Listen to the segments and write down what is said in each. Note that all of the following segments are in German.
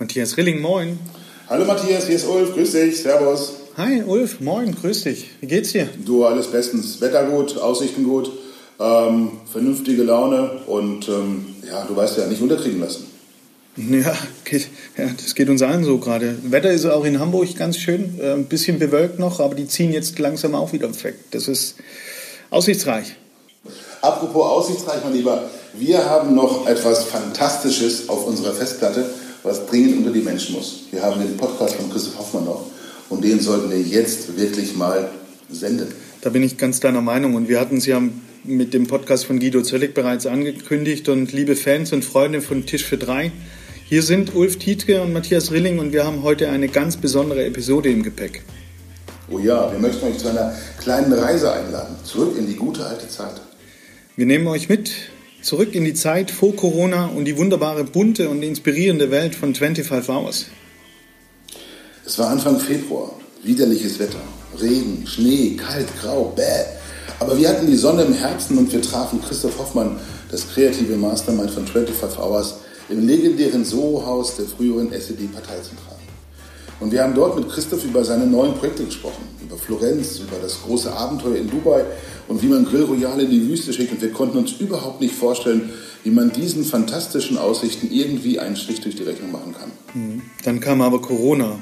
Matthias Rilling, moin. Hallo Matthias, hier ist Ulf, grüß dich, servus. Hi Ulf, moin, grüß dich. Wie geht's dir? Du, alles bestens. Wetter gut, Aussichten gut, ähm, vernünftige Laune und ähm, ja, du weißt ja, nicht unterkriegen lassen. Ja, geht, ja, das geht uns allen so gerade. Wetter ist auch in Hamburg ganz schön, äh, ein bisschen bewölkt noch, aber die ziehen jetzt langsam auch wieder weg. Das ist aussichtsreich. Apropos aussichtsreich, mein Lieber, wir haben noch etwas Fantastisches auf unserer Festplatte, was dringend unter die Menschen muss. Wir haben den Podcast von Christoph Hoffmann noch und den sollten wir jetzt wirklich mal senden. Da bin ich ganz deiner Meinung und wir hatten es ja mit dem Podcast von Guido Zöllig bereits angekündigt und liebe Fans und Freunde von Tisch für drei, hier sind Ulf Tietke und Matthias Rilling und wir haben heute eine ganz besondere Episode im Gepäck. Oh ja, wir möchten euch zu einer kleinen Reise einladen, zurück in die gute alte Zeit. Wir nehmen euch mit zurück in die Zeit vor Corona und die wunderbare, bunte und inspirierende Welt von 25 Hours. Es war Anfang Februar, widerliches Wetter, Regen, Schnee, kalt, grau, bäh. Aber wir hatten die Sonne im Herzen und wir trafen Christoph Hoffmann, das kreative Mastermind von 25 Hours, im legendären Soho-Haus der früheren SED-Parteizentrale. Und wir haben dort mit Christoph über seine neuen Projekte gesprochen, über Florenz, über das große Abenteuer in Dubai und wie man Grill Royale in die Wüste schickt. Und wir konnten uns überhaupt nicht vorstellen, wie man diesen fantastischen Aussichten irgendwie einen Strich durch die Rechnung machen kann. Mhm. Dann kam aber Corona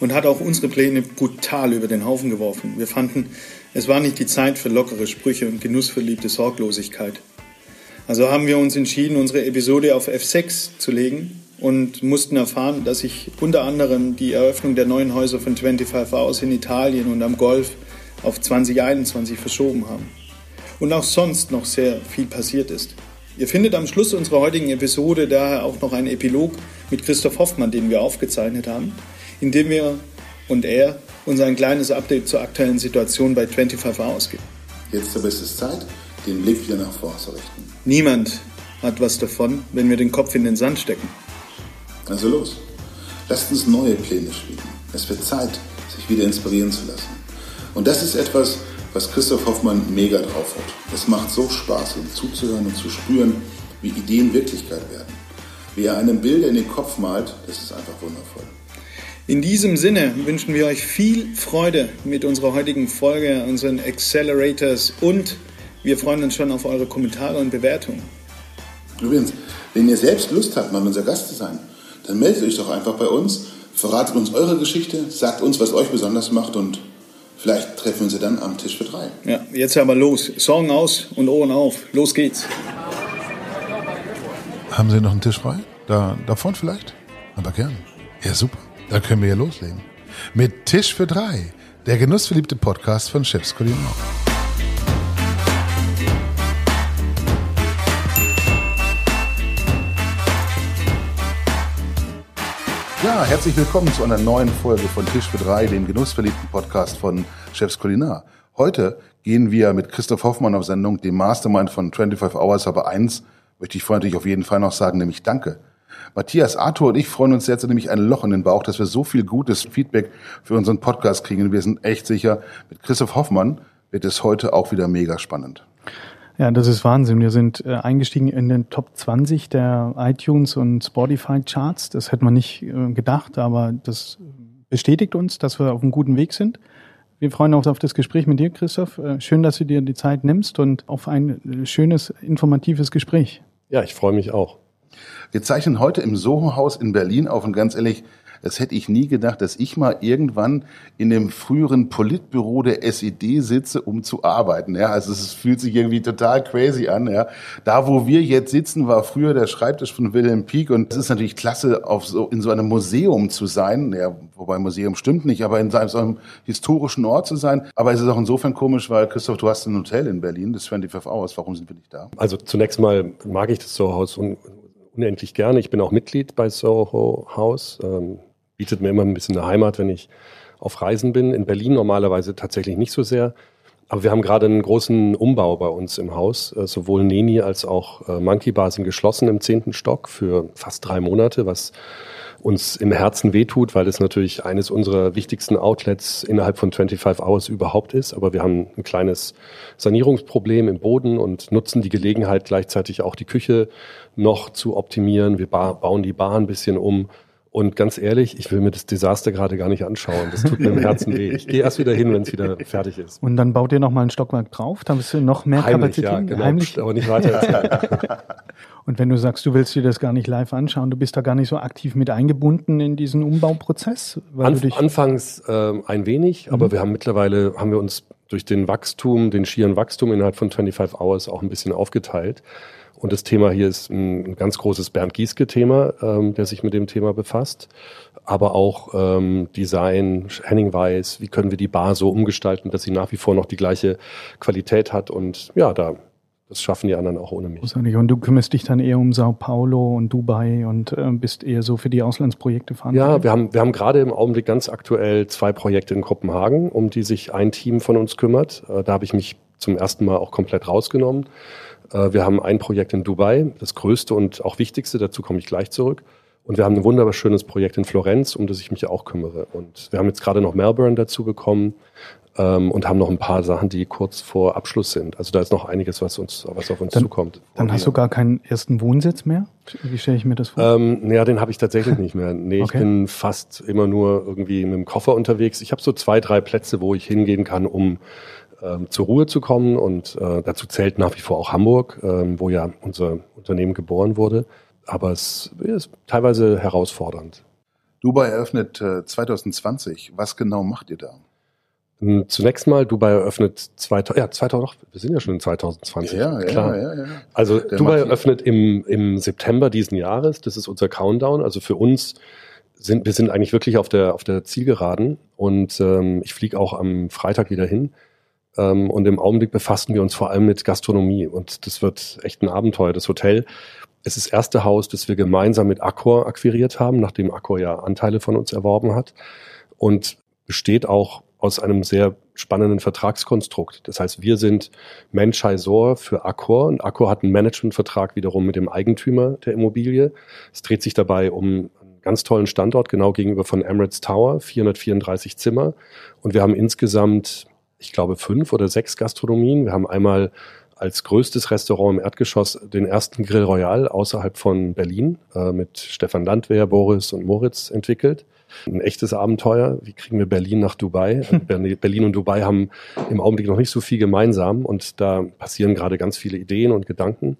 und hat auch unsere Pläne brutal über den Haufen geworfen. Wir fanden, es war nicht die Zeit für lockere Sprüche und genussverliebte Sorglosigkeit. Also haben wir uns entschieden, unsere Episode auf F6 zu legen und mussten erfahren, dass sich unter anderem die Eröffnung der neuen Häuser von 25 Hours in Italien und am Golf auf 2021 verschoben haben. Und auch sonst noch sehr viel passiert ist. Ihr findet am Schluss unserer heutigen Episode daher auch noch einen Epilog mit Christoph Hoffmann, den wir aufgezeichnet haben, in dem wir und er uns ein kleines Update zur aktuellen Situation bei 25 Hours geben. Jetzt aber ist es Zeit, den Blick wieder nach vorne zu richten. Niemand hat was davon, wenn wir den Kopf in den Sand stecken. Also los, lasst uns neue Pläne schmieden. Es wird Zeit, sich wieder inspirieren zu lassen. Und das ist etwas, was Christoph Hoffmann mega drauf hat. Es macht so Spaß, ihm zuzuhören und zu spüren, wie Ideen Wirklichkeit werden. Wie er einem Bilder in den Kopf malt, das ist einfach wundervoll. In diesem Sinne wünschen wir euch viel Freude mit unserer heutigen Folge, unseren Accelerators und wir freuen uns schon auf eure Kommentare und Bewertungen. Übrigens, wenn ihr selbst Lust habt, mal unser Gast zu sein, dann meldet euch doch einfach bei uns, verratet uns eure Geschichte, sagt uns, was euch besonders macht und vielleicht treffen wir uns dann am Tisch für drei. Ja, jetzt aber los. Sorgen aus und Ohren auf. Los geht's. Haben Sie noch einen Tisch frei? Da, da vorne vielleicht? Aber gern. Ja, super. Dann können wir ja loslegen. Mit Tisch für drei. Der genussverliebte Podcast von Chefs Kulinar. Ja, herzlich willkommen zu einer neuen Folge von Tisch für drei, dem genussverliebten Podcast von Chefs Kulinar. Heute gehen wir mit Christoph Hoffmann auf Sendung, dem Mastermind von 25 Hours, aber eins möchte ich vorher natürlich auf jeden Fall noch sagen, nämlich Danke. Matthias, Arthur und ich freuen uns jetzt nämlich ein Loch in den Bauch, dass wir so viel gutes Feedback für unseren Podcast kriegen. Und wir sind echt sicher, mit Christoph Hoffmann wird es heute auch wieder mega spannend. Ja, das ist Wahnsinn. Wir sind äh, eingestiegen in den Top 20 der iTunes und Spotify Charts. Das hätte man nicht äh, gedacht, aber das bestätigt uns, dass wir auf einem guten Weg sind. Wir freuen uns auf das Gespräch mit dir, Christoph. Äh, schön, dass du dir die Zeit nimmst und auf ein äh, schönes, informatives Gespräch. Ja, ich freue mich auch. Wir zeichnen heute im Soho-Haus in Berlin auf und ganz ehrlich, das hätte ich nie gedacht, dass ich mal irgendwann in dem früheren Politbüro der SED sitze, um zu arbeiten. Ja, also es fühlt sich irgendwie total crazy an. Ja, da wo wir jetzt sitzen, war früher der Schreibtisch von Wilhelm Pieck und es ist natürlich klasse, auf so in so einem Museum zu sein. Ja, wobei Museum stimmt nicht, aber in so einem historischen Ort zu sein. Aber es ist auch insofern komisch, weil Christoph, du hast ein Hotel in Berlin, das 25 Hours. Warum sind wir nicht da? Also zunächst mal mag ich das Soho-Haus unendlich gerne. Ich bin auch Mitglied bei Soho House. Ähm, bietet mir immer ein bisschen eine Heimat, wenn ich auf Reisen bin. In Berlin normalerweise tatsächlich nicht so sehr. Aber wir haben gerade einen großen Umbau bei uns im Haus. Äh, sowohl Neni als auch äh, Monkey Bar sind geschlossen im zehnten Stock für fast drei Monate, was uns im Herzen wehtut, weil es natürlich eines unserer wichtigsten Outlets innerhalb von 25 Hours überhaupt ist. Aber wir haben ein kleines Sanierungsproblem im Boden und nutzen die Gelegenheit gleichzeitig auch die Küche noch zu optimieren. Wir bauen die Bar ein bisschen um Und ganz ehrlich, ich will mir das Desaster gerade gar nicht anschauen. Das tut mir im Herzen weh. Ich gehe erst wieder hin, wenn es wieder fertig ist. Und dann baut ihr noch mal ein Stockwerk drauf, dann bist du noch mehr Heimlich, Kapazität. ja, genau. Heimlich. Aber nicht weiter. Und wenn du sagst, du willst dir das gar nicht live anschauen, du bist da gar nicht so aktiv mit eingebunden in diesen Umbauprozess, Anf anfangs ähm, ein wenig, aber wir haben mittlerweile, haben wir uns durch den Wachstum, den schieren Wachstum innerhalb von 25 Hours auch ein bisschen aufgeteilt. Und das Thema hier ist ein, ganz großes Bernd Gieske-Thema, ähm, der sich mit dem Thema befasst. Aber auch ähm, Design, Henning Weiß, wie können wir die Bar so umgestalten, dass sie nach wie vor noch die gleiche Qualität hat. Und ja, da, das schaffen die anderen auch ohne mich. großartig. Und du kümmerst dich dann eher um Sao Paulo und Dubai und äh, bist eher so für die Auslandsprojekte verantwortlich. Ja, wir haben, wir haben gerade im Augenblick ganz aktuell zwei Projekte in Kopenhagen, um die sich ein Team von uns kümmert. Äh, Da habe ich mich zum ersten Mal auch komplett rausgenommen. Äh, Wir haben ein Projekt in Dubai, das größte und auch wichtigste, dazu komme ich gleich zurück. Und wir haben ein wunderschönes Projekt in Florenz, um das ich mich auch kümmere. Und wir haben jetzt gerade noch Melbourne dazu bekommen ähm, und haben noch ein paar Sachen, die kurz vor Abschluss sind. Also da ist noch einiges, was uns, was auf uns Dann- zukommt. Dann hast du gar keinen ersten Wohnsitz mehr? Wie stelle ich mir das vor? Ähm, ja, den habe ich tatsächlich nicht mehr. Nee, Okay. ich bin fast immer nur irgendwie mit dem Koffer unterwegs. Ich habe so zwei, drei Plätze, wo ich hingehen kann, um ähm, zur Ruhe zu kommen. Und äh, dazu zählt nach wie vor auch Hamburg, ähm, wo ja unser Unternehmen geboren wurde. Aber es ist teilweise herausfordernd. Dubai eröffnet äh, 2020. Was genau macht ihr da? Ähm, Zunächst mal, Dubai eröffnet 2000, ja, 2000, doch, wir sind ja schon in 2020. Ja, ja, klar. ja, ja. Also Der Dubai eröffnet im, im September diesen Jahres. Das ist unser Countdown. Also für uns sind wir sind eigentlich wirklich auf der auf der Zielgeraden und ähm, ich fliege auch am Freitag wieder hin. Ähm, und im Augenblick befassen wir uns vor allem mit Gastronomie und das wird echt ein Abenteuer. Das Hotel ist das erste Haus, das wir gemeinsam mit Accor akquiriert haben, nachdem Accor ja Anteile von uns erworben hat und besteht auch aus einem sehr spannenden Vertragskonstrukt. Das heißt, wir sind Menschheisor für Accor und Accor hat einen Managementvertrag wiederum mit dem Eigentümer der Immobilie. Es dreht sich dabei um einen ganz tollen Standort, genau gegenüber von Emirates Tower, 434 Zimmer. Und wir haben insgesamt, ich glaube, fünf oder sechs Gastronomien. Wir haben einmal als größtes Restaurant im Erdgeschoss den ersten Grill Royal außerhalb von Berlin äh, mit Stefan Landwehr, Boris und Moritz entwickelt. Ein echtes Abenteuer. Wie kriegen wir Berlin nach Dubai? Berlin Berlin und Dubai haben im Augenblick noch nicht so viel gemeinsam und da passieren gerade ganz viele Ideen und Gedanken.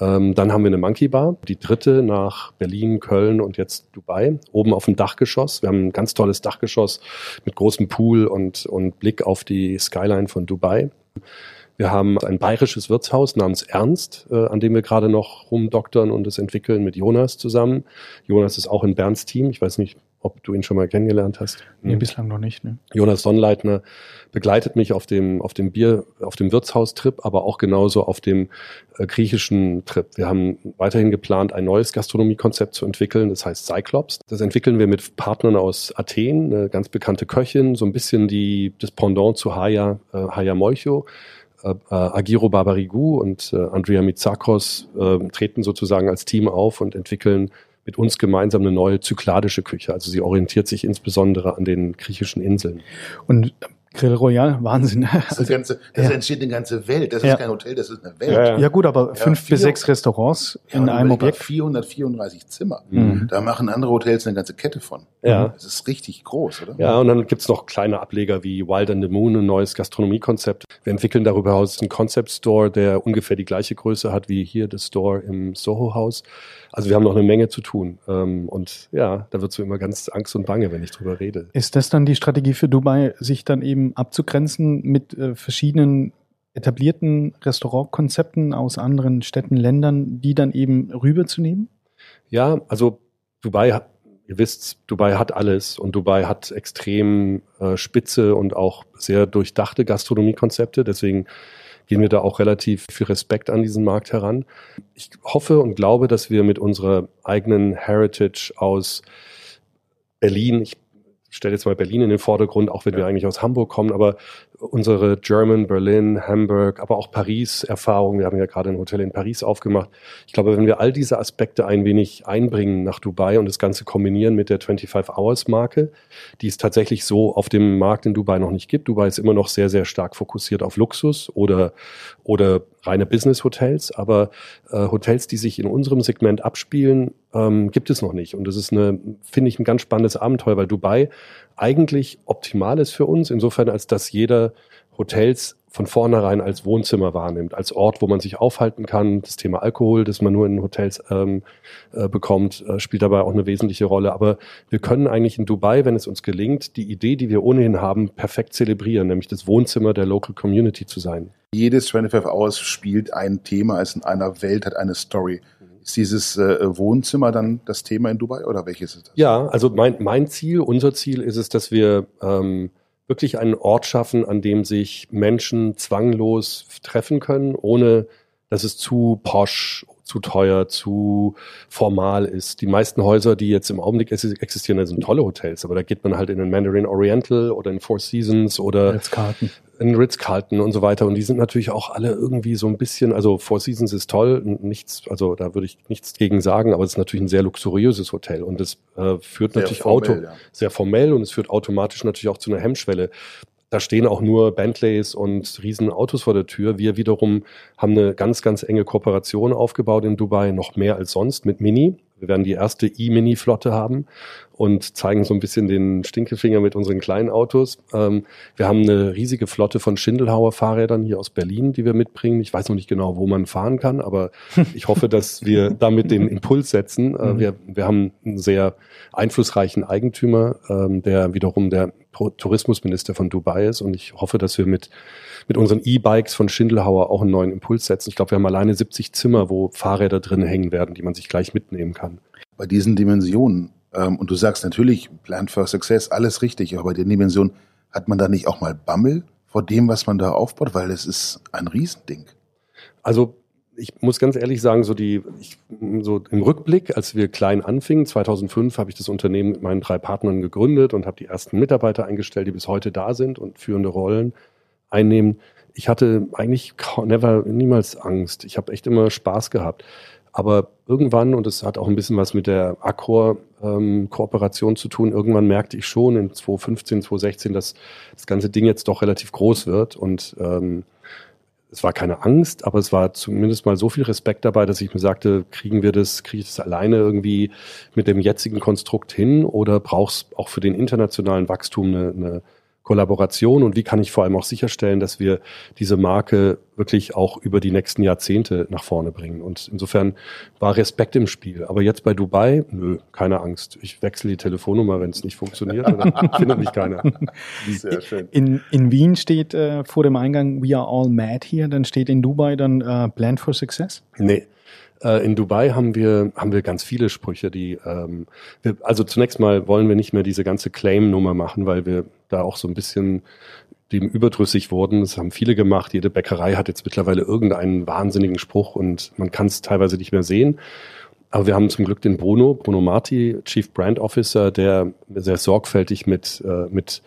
Ähm, dann haben wir eine Monkey Bar, die dritte nach Berlin, Köln und jetzt Dubai, oben auf dem Dachgeschoss. Wir haben ein ganz tolles Dachgeschoss mit großem Pool und, und Blick auf die Skyline von Dubai. Wir haben ein bayerisches Wirtshaus namens Ernst, äh, an dem wir gerade noch rumdoktern und es entwickeln mit Jonas zusammen. Jonas ist auch in Bernds Team. Ich weiß nicht, ob du ihn schon mal kennengelernt hast. nee, bislang noch nicht. Ne? Jonas Sonnleitner begleitet mich auf dem, auf dem Bier, auf dem Wirtshaustrip, aber auch genauso auf dem äh, griechischen Trip. Wir haben weiterhin geplant, ein neues Gastronomiekonzept zu entwickeln. Das heißt Cyclops. Das entwickeln wir mit Partnern aus Athen, eine ganz bekannte Köchin, so ein bisschen die, das Pendant zu Haya, äh, Haya Moicho. Äh, äh, Agiro Barbarigou und äh, Andrea Mitsakos äh, treten sozusagen als Team auf und entwickeln mit uns gemeinsam eine neue zykladische Küche. Also sie orientiert sich insbesondere an den griechischen Inseln. Und Grill Royal, Wahnsinn. Das, eine ganze, das Ja. entsteht eine ganze Welt. Das Ja. ist kein Hotel, das ist eine Welt. Ja, ja. Ja gut, aber fünf vier- bis sechs Restaurants Ja, in einem Objekt. 434 Zimmer. Mhm. Da machen andere Hotels eine ganze Kette von. Ja. Das ist richtig groß, oder? Ja, und dann gibt's noch kleine Ableger wie Wild and the Moon, ein neues Gastronomiekonzept. Wir entwickeln darüber hinaus einen Concept Store, der ungefähr die gleiche Größe hat wie hier das Store im Soho House. Also wir haben noch eine Menge zu tun. Ähm, Und ja, da wird's mir immer ganz Angst und Bange, wenn ich drüber rede. Ist das dann die Strategie für Dubai, sich dann eben abzugrenzen mit äh, verschiedenen etablierten Restaurantkonzepten aus anderen Städten, Ländern, die dann eben rüberzunehmen? Ja, also Dubai, hat- ihr wisst, Dubai hat alles und Dubai hat extrem äh, spitze und auch sehr durchdachte Gastronomiekonzepte. Deswegen gehen wir da auch relativ viel Respekt an diesen Markt heran. Ich hoffe und glaube, dass wir mit unserer eigenen Heritage aus Berlin, ich stelle jetzt mal Berlin in den Vordergrund, auch wenn wir eigentlich aus Hamburg kommen, aber unsere German, Berlin, Hamburg, aber auch Paris-Erfahrung. Wir haben ja gerade ein Hotel in Paris aufgemacht. Ich glaube, wenn wir all diese Aspekte ein wenig einbringen nach Dubai und das Ganze kombinieren mit der 25-Hours-Marke, die es tatsächlich so auf dem Markt in Dubai noch nicht gibt. Dubai ist immer noch sehr, sehr stark fokussiert auf Luxus oder, oder reine Business-Hotels, aber äh, Hotels, die sich in unserem Segment abspielen, ähm, gibt es noch nicht. Und das ist eine, finde ich, ein ganz spannendes Abenteuer, weil Dubai eigentlich optimal ist für uns, insofern als dass jeder Hotels von vornherein als Wohnzimmer wahrnimmt, als Ort, wo man sich aufhalten kann. Das Thema Alkohol, das man nur in Hotels ähm, äh, bekommt, äh, spielt dabei auch eine wesentliche Rolle. Aber wir können eigentlich in Dubai, wenn es uns gelingt, die Idee, die wir ohnehin haben, perfekt zelebrieren, nämlich das Wohnzimmer der Local Community zu sein. Jedes 25 Hours spielt ein Thema, ist in einer Welt, hat eine Story. Ist dieses äh, Wohnzimmer dann das Thema in Dubai oder welches ist das? Ja, also mein, mein Ziel, unser Ziel ist es, dass wir ähm, wirklich einen Ort schaffen, an dem sich Menschen zwanglos treffen können, ohne dass es zu posch, zu teuer, zu formal ist. Die meisten Häuser, die jetzt im Augenblick existieren, sind tolle Hotels, aber da geht man halt in den Mandarin Oriental oder in Four Seasons oder Ritz-Carlton. in Ritz-Carlton und so weiter. Und die sind natürlich auch alle irgendwie so ein bisschen, also Four Seasons ist toll, nichts, also da würde ich nichts gegen sagen, aber es ist natürlich ein sehr luxuriöses Hotel und es äh, führt sehr natürlich formell, Auto, ja. sehr formell und es führt automatisch natürlich auch zu einer Hemmschwelle. Da stehen auch nur Bentleys und riesen Autos vor der Tür. Wir wiederum haben eine ganz, ganz enge Kooperation aufgebaut in Dubai, noch mehr als sonst mit Mini. Wir werden die erste E-Mini-Flotte haben und zeigen so ein bisschen den Stinkefinger mit unseren kleinen Autos. Ähm, wir haben eine riesige Flotte von Schindelhauer Fahrrädern hier aus Berlin, die wir mitbringen. Ich weiß noch nicht genau, wo man fahren kann, aber ich hoffe, dass wir damit den Impuls setzen. Äh, mhm. wir, wir haben einen sehr einflussreichen Eigentümer, ähm, der wiederum der Tourismusminister von Dubai ist und ich hoffe, dass wir mit mit unseren E-Bikes von Schindelhauer auch einen neuen Impuls setzen. Ich glaube, wir haben alleine 70 Zimmer, wo Fahrräder drin hängen werden, die man sich gleich mitnehmen kann. Bei diesen Dimensionen, und du sagst natürlich, Plan for Success, alles richtig, aber bei den Dimensionen, hat man da nicht auch mal Bammel vor dem, was man da aufbaut? Weil es ist ein Riesending. Also ich muss ganz ehrlich sagen, so die, ich, so im Rückblick, als wir klein anfingen, 2005 habe ich das Unternehmen mit meinen drei Partnern gegründet und habe die ersten Mitarbeiter eingestellt, die bis heute da sind und führende Rollen einnehmen. Ich hatte eigentlich never, niemals Angst. Ich habe echt immer Spaß gehabt. Aber irgendwann, und es hat auch ein bisschen was mit der Accor-Kooperation ähm, zu tun, irgendwann merkte ich schon in 2015, 2016, dass das ganze Ding jetzt doch relativ groß wird. Und ähm, es war keine Angst, aber es war zumindest mal so viel Respekt dabei, dass ich mir sagte, kriegen wir das, kriege ich das alleine irgendwie mit dem jetzigen Konstrukt hin oder brauchst auch für den internationalen Wachstum eine, eine Kollaboration und wie kann ich vor allem auch sicherstellen, dass wir diese Marke wirklich auch über die nächsten Jahrzehnte nach vorne bringen. Und insofern war Respekt im Spiel. Aber jetzt bei Dubai, nö, keine Angst. Ich wechsle die Telefonnummer, wenn es nicht funktioniert, dann findet mich keiner. Sehr schön. In, in Wien steht äh, vor dem Eingang We are all mad here, dann steht in Dubai dann äh, Plan for Success? Nee. Äh, in Dubai haben wir, haben wir ganz viele Sprüche, die, ähm, wir, also zunächst mal wollen wir nicht mehr diese ganze Claim-Nummer machen, weil wir da auch so ein bisschen dem überdrüssig wurden. Das haben viele gemacht. Jede Bäckerei hat jetzt mittlerweile irgendeinen wahnsinnigen Spruch und man kann es teilweise nicht mehr sehen. Aber wir haben zum Glück den Bruno, Bruno Marti, Chief Brand Officer, der sehr sorgfältig mit, äh, mit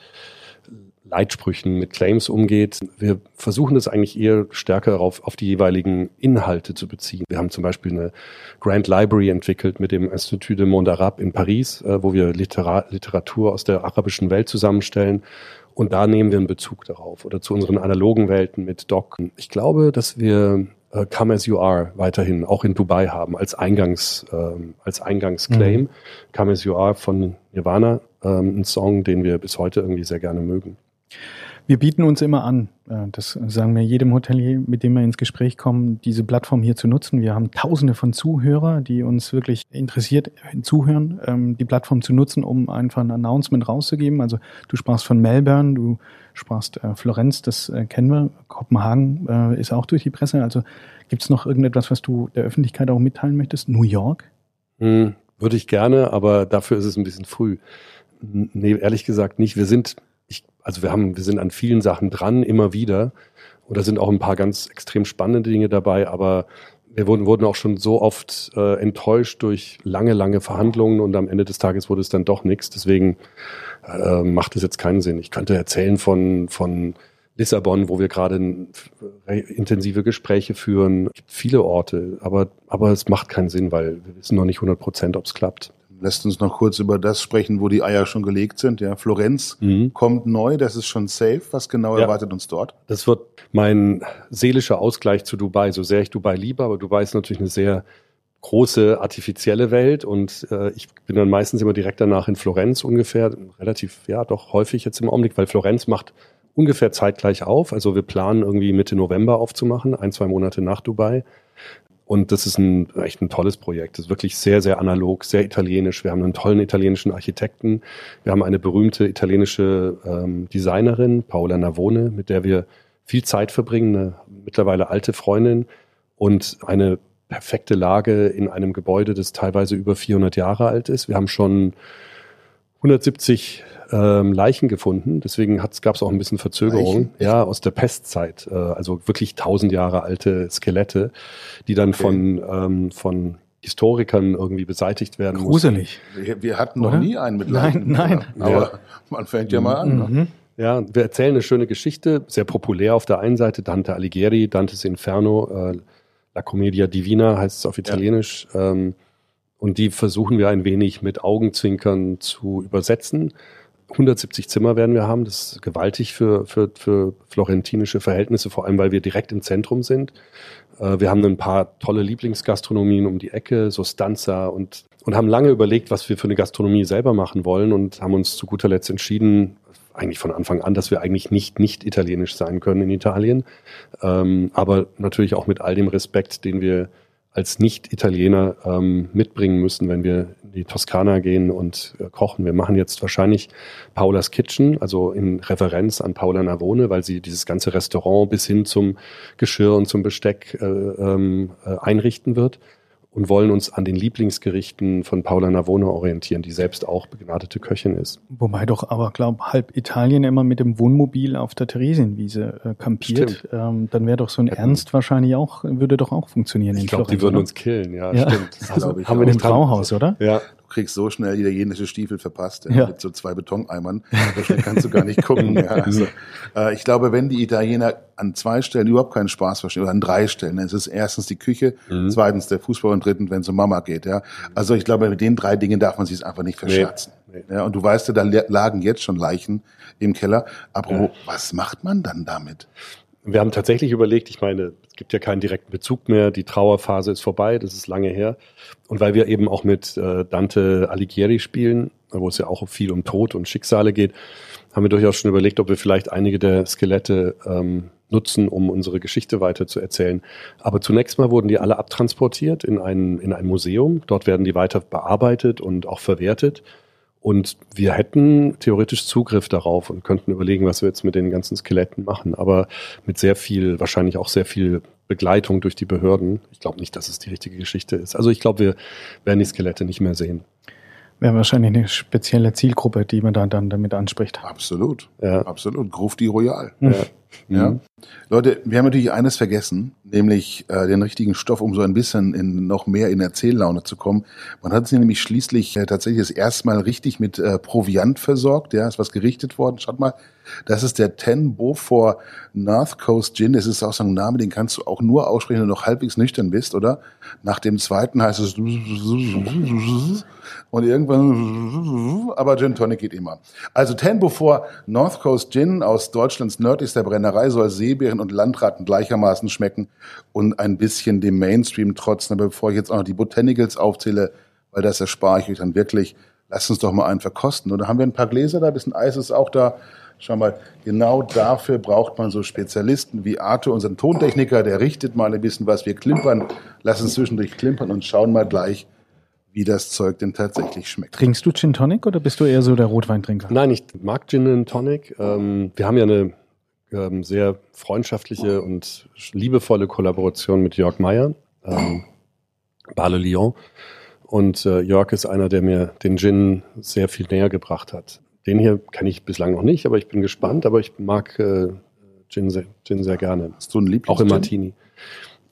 Leitsprüchen, mit Claims umgeht. Wir versuchen das eigentlich eher stärker auf, auf die jeweiligen Inhalte zu beziehen. Wir haben zum Beispiel eine Grand Library entwickelt mit dem Institut de Monde Arabe in Paris, äh, wo wir Litera Literatur aus der arabischen Welt zusammenstellen. Und da nehmen wir einen Bezug darauf oder zu unseren analogen Welten mit Doc. Ich glaube, dass wir äh, Come as You Are weiterhin auch in Dubai haben als Eingangs ähm, als Eingangsclaim. Mhm. Come as You Are von Nirvana, ähm, ein Song, den wir bis heute irgendwie sehr gerne mögen. Wir bieten uns immer an, äh, das sagen wir jedem Hotelier, mit dem wir ins Gespräch kommen, diese Plattform hier zu nutzen. Wir haben tausende von Zuhörer, die uns wirklich interessiert zuhören, ähm, die Plattform zu nutzen, um einfach ein Announcement rauszugeben. Also du sprachst von Melbourne, du sprachst äh, Florenz, das äh, kennen wir. Kopenhagen ist auch durch die Presse. Also gibt es noch irgendetwas, was du der Öffentlichkeit auch mitteilen möchtest? New York? Hm, würde ich gerne, aber dafür ist es ein bisschen früh. Nee, ehrlich gesagt nicht. Wir sind also wir haben, wir sind an vielen Sachen dran, immer wieder. Und da sind auch ein paar ganz extrem spannende Dinge dabei, aber wir wurden, wurden auch schon so oft äh, enttäuscht durch lange, lange Verhandlungen und am Ende des Tages wurde es dann doch nichts. Deswegen äh, macht es jetzt keinen Sinn. Ich könnte erzählen von, von Lissabon, wo wir gerade intensive Gespräche führen. Es gibt viele Orte, aber, aber es macht keinen Sinn, weil wir wissen noch nicht 100 Prozent, ob es klappt. Lässt uns noch kurz über das sprechen, wo die Eier schon gelegt sind. Ja, Florenz mhm. kommt neu, das ist schon safe. Was genau ja. erwartet uns dort? Das wird mein seelischer Ausgleich zu Dubai. So sehr ich Dubai liebe, aber Dubai ist natürlich eine sehr große artifizielle Welt und äh, ich bin dann meistens immer direkt danach in Florenz ungefähr, relativ, ja doch häufig jetzt im Augenblick, weil Florenz macht ungefähr zeitgleich auf. Also wir planen irgendwie Mitte November aufzumachen, ein, zwei Monate nach Dubai. Und das ist ein echt ein tolles Projekt. Das ist wirklich sehr, sehr analog, sehr italienisch. Wir haben einen tollen italienischen Architekten. Wir haben eine berühmte italienische ähm, Designerin, Paola Navone, mit der wir viel Zeit verbringen, eine mittlerweile alte Freundin und eine perfekte Lage in einem Gebäude, das teilweise über 400 Jahre alt ist. Wir haben schon 170 ähm, Leichen gefunden. Deswegen gab es auch ein bisschen Verzögerung. Leichen? Ja, aus der Pestzeit. Äh, also wirklich tausend Jahre alte Skelette, die dann okay. von, ähm, von Historikern irgendwie beseitigt werden Gruselig. Wir, wir hatten noch nie einen mit Leichen. Nein, nein. Aber ja. man fängt ja mal an. Ne? Mhm. Ja, wir erzählen eine schöne Geschichte, sehr populär auf der einen Seite, Dante Alighieri, Dantes Inferno, äh, La Commedia Divina heißt es auf Italienisch. Ja. Ähm, und die versuchen wir ein wenig mit Augenzwinkern zu übersetzen. 170 Zimmer werden wir haben. Das ist gewaltig für, für, für florentinische Verhältnisse, vor allem weil wir direkt im Zentrum sind. Äh, wir haben ein paar tolle Lieblingsgastronomien um die Ecke, so Stanza und, und haben lange überlegt, was wir für eine Gastronomie selber machen wollen und haben uns zu guter Letzt entschieden, eigentlich von Anfang an, dass wir eigentlich nicht nicht italienisch sein können in Italien, ähm, aber natürlich auch mit all dem Respekt, den wir als Nicht-Italiener ähm, mitbringen müssen, wenn wir in die Toskana gehen und äh, kochen. Wir machen jetzt wahrscheinlich Paulas Kitchen, also in Referenz an Paula Navone, weil sie dieses ganze Restaurant bis hin zum Geschirr und zum Besteck äh, ähm, äh, einrichten wird und wollen uns an den Lieblingsgerichten von Paula Navone orientieren, die selbst auch begnadete Köchin ist. Wobei doch aber, glaube halb Italien immer mit dem Wohnmobil auf der Theresienwiese äh, kampiert. Ähm, dann wäre doch so ein Hätten. Ernst wahrscheinlich auch, würde doch auch funktionieren. Ich glaube, die würden oder? uns killen, ja, ja. stimmt. Das also, haben wir im Trauhaus, oder? Ja kriegst so schnell italienische Stiefel verpasst, ja, mit so zwei Betoneimern. So schnell kannst du gar nicht gucken. Ja, also, äh, ich glaube, wenn die Italiener an zwei Stellen überhaupt keinen Spaß verstehen, oder an drei Stellen, dann ist es erstens die Küche, mhm. zweitens der Fußball und drittens, wenn es um Mama geht. Ja, Also ich glaube, mit den drei Dingen darf man sich einfach nicht verscherzen. Nee. Ja, und du weißt ja, da lagen jetzt schon Leichen im Keller. Aber ja. was macht man dann damit? Wir haben tatsächlich überlegt, ich meine, es gibt ja keinen direkten Bezug mehr, die Trauerphase ist vorbei, das ist lange her. Und weil wir eben auch mit äh, Dante Alighieri spielen, wo es ja auch viel um Tod und Schicksale geht, haben wir durchaus schon überlegt, ob wir vielleicht einige der Skelette ähm, nutzen, um unsere Geschichte weiter zu erzählen. Aber zunächst mal wurden die alle abtransportiert in ein, in ein Museum. Dort werden die weiter bearbeitet und auch verwertet. Und wir hätten theoretisch Zugriff darauf und könnten überlegen, was wir jetzt mit den ganzen Skeletten machen. Aber mit sehr viel, wahrscheinlich auch sehr viel Begleitung durch die Behörden. Ich glaube nicht, dass es die richtige Geschichte ist. Also ich glaube, wir werden die Skelette nicht mehr sehen. Wäre wahrscheinlich eine spezielle Zielgruppe, die man da dann damit anspricht. Absolut. Ja. Absolut. Groove die Royal. Ja. Ja. Mhm. Leute, wir haben natürlich eines vergessen, nämlich äh, den richtigen Stoff, um so ein bisschen in, noch mehr in Erzähllaune zu kommen. Man hat sie nämlich schließlich äh, tatsächlich das erste Mal richtig mit äh, Proviant versorgt. Ja, ist was gerichtet worden. Schaut mal, das ist der Ten Beaufort North Coast Gin. Das ist auch so ein Name, den kannst du auch nur aussprechen, wenn du noch halbwegs nüchtern bist, oder? Nach dem zweiten heißt es und irgendwann, aber Gin Tonic geht immer. Also Ten Beaufort North Coast Gin aus Deutschlands nördlichster Brennerei soll Seebären und Landratten gleichermaßen schmecken und ein bisschen dem Mainstream trotzen. Aber bevor ich jetzt auch noch die Botanicals aufzähle, weil das erspare ich euch dann wirklich, lasst uns doch mal einen verkosten. Oder haben wir ein paar Gläser da, ein bisschen Eis ist auch da. Schau mal, genau dafür braucht man so Spezialisten wie Arthur, unseren Tontechniker, der richtet mal ein bisschen was. Wir klimpern, lassen zwischendurch klimpern und schauen mal gleich, wie das Zeug denn tatsächlich schmeckt. Trinkst du Gin Tonic oder bist du eher so der Rotweintrinker? Nein, ich mag Gin Tonic. Ähm, wir haben ja eine ähm, sehr freundschaftliche und liebevolle Kollaboration mit Jörg Meyer, ähm, Bale Lyon. Und äh, Jörg ist einer, der mir den Gin sehr viel näher gebracht hat. Den hier kenne ich bislang noch nicht, aber ich bin gespannt. Aber ich mag äh, Gin, sehr, Gin sehr gerne. Hast du einen Lieblings Auch im Martini.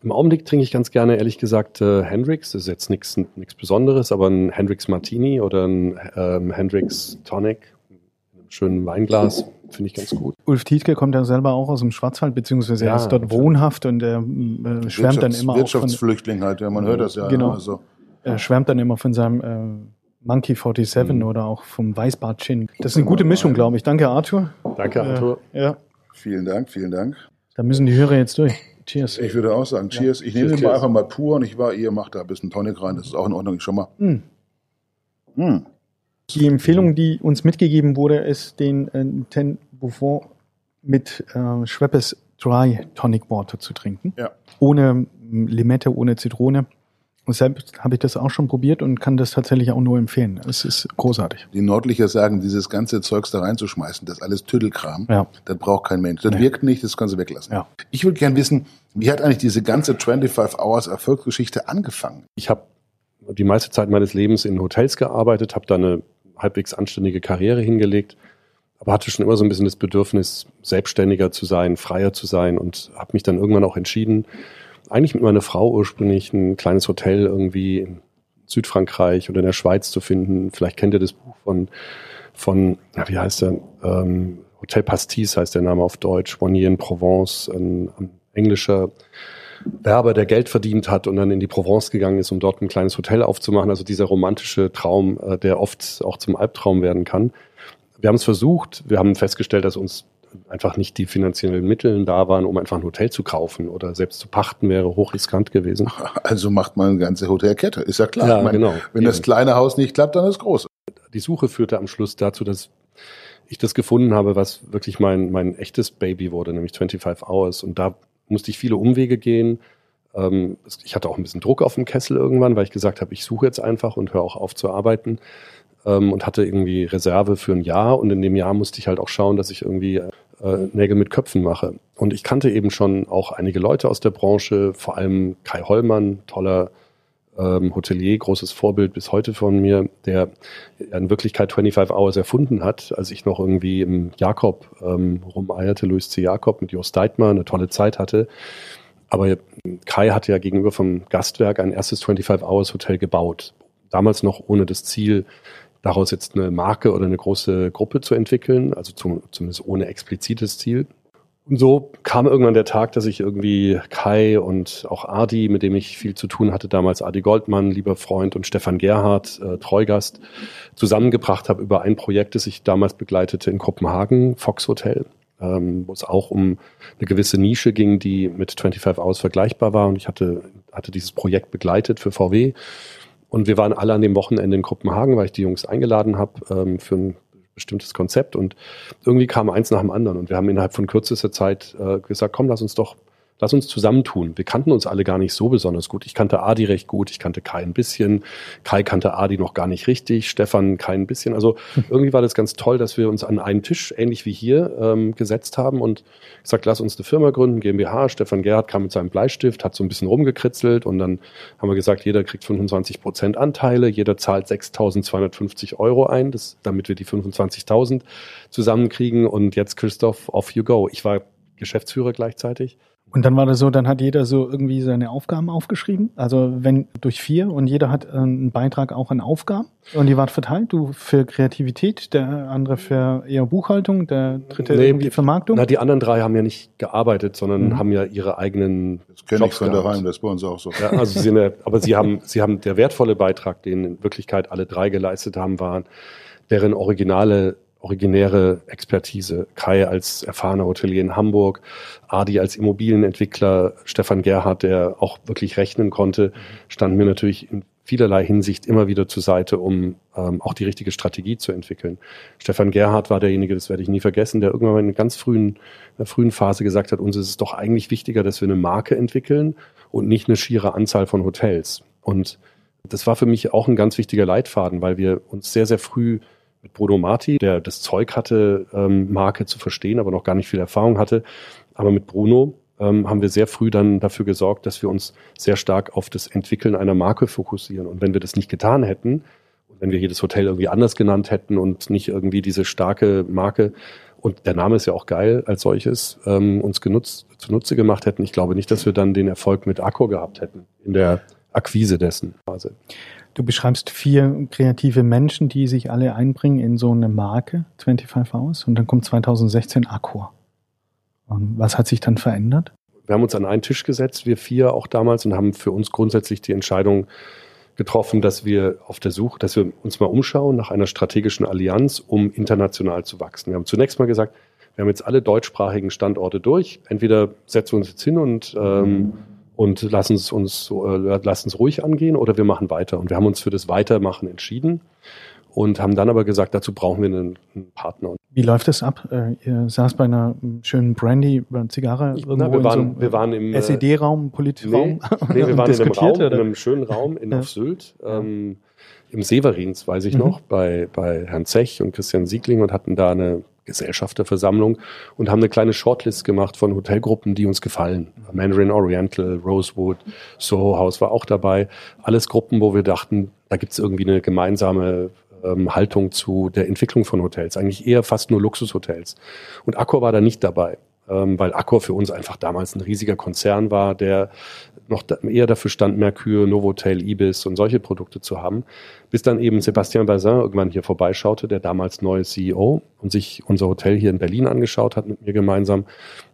Im Augenblick trinke ich ganz gerne, ehrlich gesagt, äh, Hendrix. Das ist jetzt nichts Besonderes, aber ein Hendrix Martini oder ein ähm, Hendrix Tonic in einem schönen Weinglas finde ich ganz gut. Ulf Tietke kommt ja selber auch aus dem Schwarzwald, beziehungsweise er Ja, ist dort wohnhaft und er äh, schwärmt dann immer auch von, Wirtschaftsflüchtling halt, ja, man hört das ja. Genau. Also, er schwärmt dann immer von seinem äh, Monkey 47 Mhm. oder auch vom Weißbart Chin. Das ist eine gute Mischung, glaube ich. Danke, Arthur. Danke, Arthur. Äh, ja, vielen Dank, vielen Dank. da müssen die Hörer jetzt durch. Cheers. Ich würde auch sagen, cheers. Ich nehme den mal einfach mal pur und ich war, ihr macht da ein bisschen Tonic rein, das ist auch in Ordnung, ich schon mal. Hm. Hm. Die Empfehlung, die uns mitgegeben wurde, ist den äh, Ten Buffon mit äh, Schweppes Dry Tonic Water zu trinken. Ja. Ohne mm, Limette, ohne Zitrone. Und selbst habe ich das auch schon probiert und kann das tatsächlich auch nur empfehlen. Es ist großartig. Die Nordlicher sagen, dieses ganze Zeugs da reinzuschmeißen, das ist alles Tüddelkram. Ja. Das braucht kein Mensch. Das Nee. wirkt nicht, das können sie weglassen. Ja. Ich würde gern wissen, wie hat eigentlich diese ganze 25 Hours Erfolgsgeschichte angefangen? Ich habe die meiste Zeit meines Lebens in Hotels gearbeitet, habe da eine halbwegs anständige Karriere hingelegt, aber hatte schon immer so ein bisschen das Bedürfnis, selbstständiger zu sein, freier zu sein und habe mich dann irgendwann auch entschieden, eigentlich mit meiner Frau ursprünglich ein kleines Hotel irgendwie in Südfrankreich oder in der Schweiz zu finden. Vielleicht kennt ihr das Buch von, von wie heißt der? Ähm, Hotel Pastis heißt der Name auf Deutsch, Year in Provence, ein, ein englischer Werber, der Geld verdient hat und dann in die Provence gegangen ist, um dort ein kleines Hotel aufzumachen. Also dieser romantische Traum, äh, der oft auch zum Albtraum werden kann. Wir haben es versucht. Wir haben festgestellt, dass uns einfach nicht die finanziellen Mittel da waren, um einfach ein Hotel zu kaufen oder selbst zu pachten, wäre hochriskant gewesen. Also macht man eine ganze Hotelkette, ist ja klar. Ja, meine, genau. Wenn das Eben. kleine Haus nicht klappt, dann das große. Die Suche führte am Schluss dazu, dass ich das gefunden habe, was wirklich mein, mein echtes Baby wurde, nämlich 25 Hours. Und da musste ich viele Umwege gehen. Ähm, ich hatte auch ein bisschen Druck auf dem Kessel irgendwann, weil ich gesagt habe, ich suche jetzt einfach und höre auch auf zu arbeiten. Ähm, und hatte irgendwie Reserve für ein Jahr. Und in dem Jahr musste ich halt auch schauen, dass ich irgendwie äh, Nägel mit Köpfen mache. Und ich kannte eben schon auch einige Leute aus der Branche, vor allem Kai Hollmann, toller ähm, Hotelier, großes Vorbild bis heute von mir, der in Wirklichkeit 25 Hours erfunden hat, als ich noch irgendwie im Jakob ähm, rumeierte, Louis C. Jakob mit Jost Deitmar, eine tolle Zeit hatte. Aber Kai hatte ja gegenüber vom Gastwerk ein erstes 25 Hours Hotel gebaut. Damals noch ohne das Ziel, daraus jetzt eine Marke oder eine große Gruppe zu entwickeln, also zum, zumindest ohne explizites Ziel. Und so kam irgendwann der Tag, dass ich irgendwie Kai und auch Adi, mit dem ich viel zu tun hatte, damals Adi Goldmann, lieber Freund, und Stefan Gerhardt, äh, Treugast, zusammengebracht habe über ein Projekt, das ich damals begleitete in Kopenhagen, Fox Hotel, ähm, wo es auch um eine gewisse Nische ging, die mit 25 Hours vergleichbar war. Und ich hatte, hatte dieses Projekt begleitet für VW. Und wir waren alle an dem Wochenende in Kopenhagen, weil ich die Jungs eingeladen habe ähm, für ein bestimmtes Konzept. Und irgendwie kam eins nach dem anderen. Und wir haben innerhalb von kürzester Zeit äh, gesagt, komm, lass uns doch, lass uns zusammentun. Wir kannten uns alle gar nicht so besonders gut. Ich kannte Adi recht gut, ich kannte Kai ein bisschen. Kai kannte Adi noch gar nicht richtig, Stefan Kai ein bisschen. Also irgendwie war das ganz toll, dass wir uns an einen Tisch, ähnlich wie hier, ähm, gesetzt haben und gesagt, lass uns eine Firma gründen, GmbH. Stefan Gerhardt kam mit seinem Bleistift, hat so ein bisschen rumgekritzelt und dann haben wir gesagt, jeder kriegt 25 Prozent Anteile, jeder zahlt 6.250 Euro ein, das, damit wir die 25.000 zusammenkriegen und jetzt Christoph, off you go. Ich war Geschäftsführer gleichzeitig. Und dann war das so, dann hat jeder so irgendwie seine Aufgaben aufgeschrieben. Also wenn durch vier und jeder hat äh, einen Beitrag auch an Aufgaben und die waren verteilt. Du für Kreativität, der andere für eher Buchhaltung, der dritte Nee, irgendwie Vermarktung. Na, die anderen drei haben ja nicht gearbeitet, sondern Mhm. haben ja ihre eigenen Das kenne ich Jobs von daheim, das ist bei uns auch so. Ja, also sie ja, aber sie haben, sie haben der wertvolle Beitrag, den in Wirklichkeit alle drei geleistet haben, waren deren originale, originäre Expertise. Kai als erfahrener Hotelier in Hamburg, Adi als Immobilienentwickler, Stefan Gerhardt, der auch wirklich rechnen konnte, standen mir natürlich in vielerlei Hinsicht immer wieder zur Seite, um ähm, auch die richtige Strategie zu entwickeln. Stefan Gerhardt war derjenige, das werde ich nie vergessen, der irgendwann mal in einer ganz frühen, einer frühen Phase gesagt hat, uns ist es doch eigentlich wichtiger, dass wir eine Marke entwickeln und nicht eine schiere Anzahl von Hotels. Und das war für mich auch ein ganz wichtiger Leitfaden, weil wir uns sehr, sehr früh mit Bruno Marti, der das Zeug hatte, ähm, Marke zu verstehen, aber noch gar nicht viel Erfahrung hatte. Aber mit Bruno ähm, haben wir sehr früh dann dafür gesorgt, dass wir uns sehr stark auf das Entwickeln einer Marke fokussieren. Und wenn wir das nicht getan hätten, wenn wir jedes Hotel irgendwie anders genannt hätten und nicht irgendwie diese starke Marke, und der Name ist ja auch geil als solches, ähm, uns genutzt, zunutze gemacht hätten, ich glaube nicht, dass wir dann den Erfolg mit Accor gehabt hätten in der Akquise dessen. Du beschreibst vier kreative Menschen, die sich alle einbringen in so eine Marke, 25 Hours, und dann kommt 2016 Accor. Und was hat sich dann verändert? Wir haben uns an einen Tisch gesetzt, wir vier auch damals, und haben für uns grundsätzlich die Entscheidung getroffen, dass wir auf der Suche, dass wir uns mal umschauen nach einer strategischen Allianz, um international zu wachsen. Wir haben zunächst mal gesagt, wir haben jetzt alle deutschsprachigen Standorte durch. Entweder setzen wir uns jetzt hin und ähm, und lassen es uns, äh, lassen es ruhig angehen oder wir machen weiter. Und wir haben uns für das Weitermachen entschieden und haben dann aber gesagt, dazu brauchen wir einen, einen Partner. Wie läuft das ab? Äh, ihr saß bei einer schönen Brandy, Zigarre irgendwo Na, wir, waren, so wir waren im äh, SED-Raum, Politraum. Nee, nee wir waren in einem Raum, oder? in einem schönen Raum in ja. auf Sylt. Ähm, Im Severins, weiß ich mhm. noch, bei, bei Herrn Zech und Christian Siegling und hatten da eine Gesellschafterversammlung und haben eine kleine Shortlist gemacht von Hotelgruppen, die uns gefallen. Mandarin Oriental, Rosewood, Soho House war auch dabei. Alles Gruppen, wo wir dachten, da gibt es irgendwie eine gemeinsame ähm, Haltung zu der Entwicklung von Hotels. Eigentlich eher fast nur Luxushotels. Und Accor war da nicht dabei weil Accor für uns einfach damals ein riesiger Konzern war, der noch eher dafür stand, Mercure, Novotel, Ibis und solche Produkte zu haben, bis dann eben Sébastien Bazin irgendwann hier vorbeischaute, der damals neue CEO und sich unser Hotel hier in Berlin angeschaut hat mit mir gemeinsam.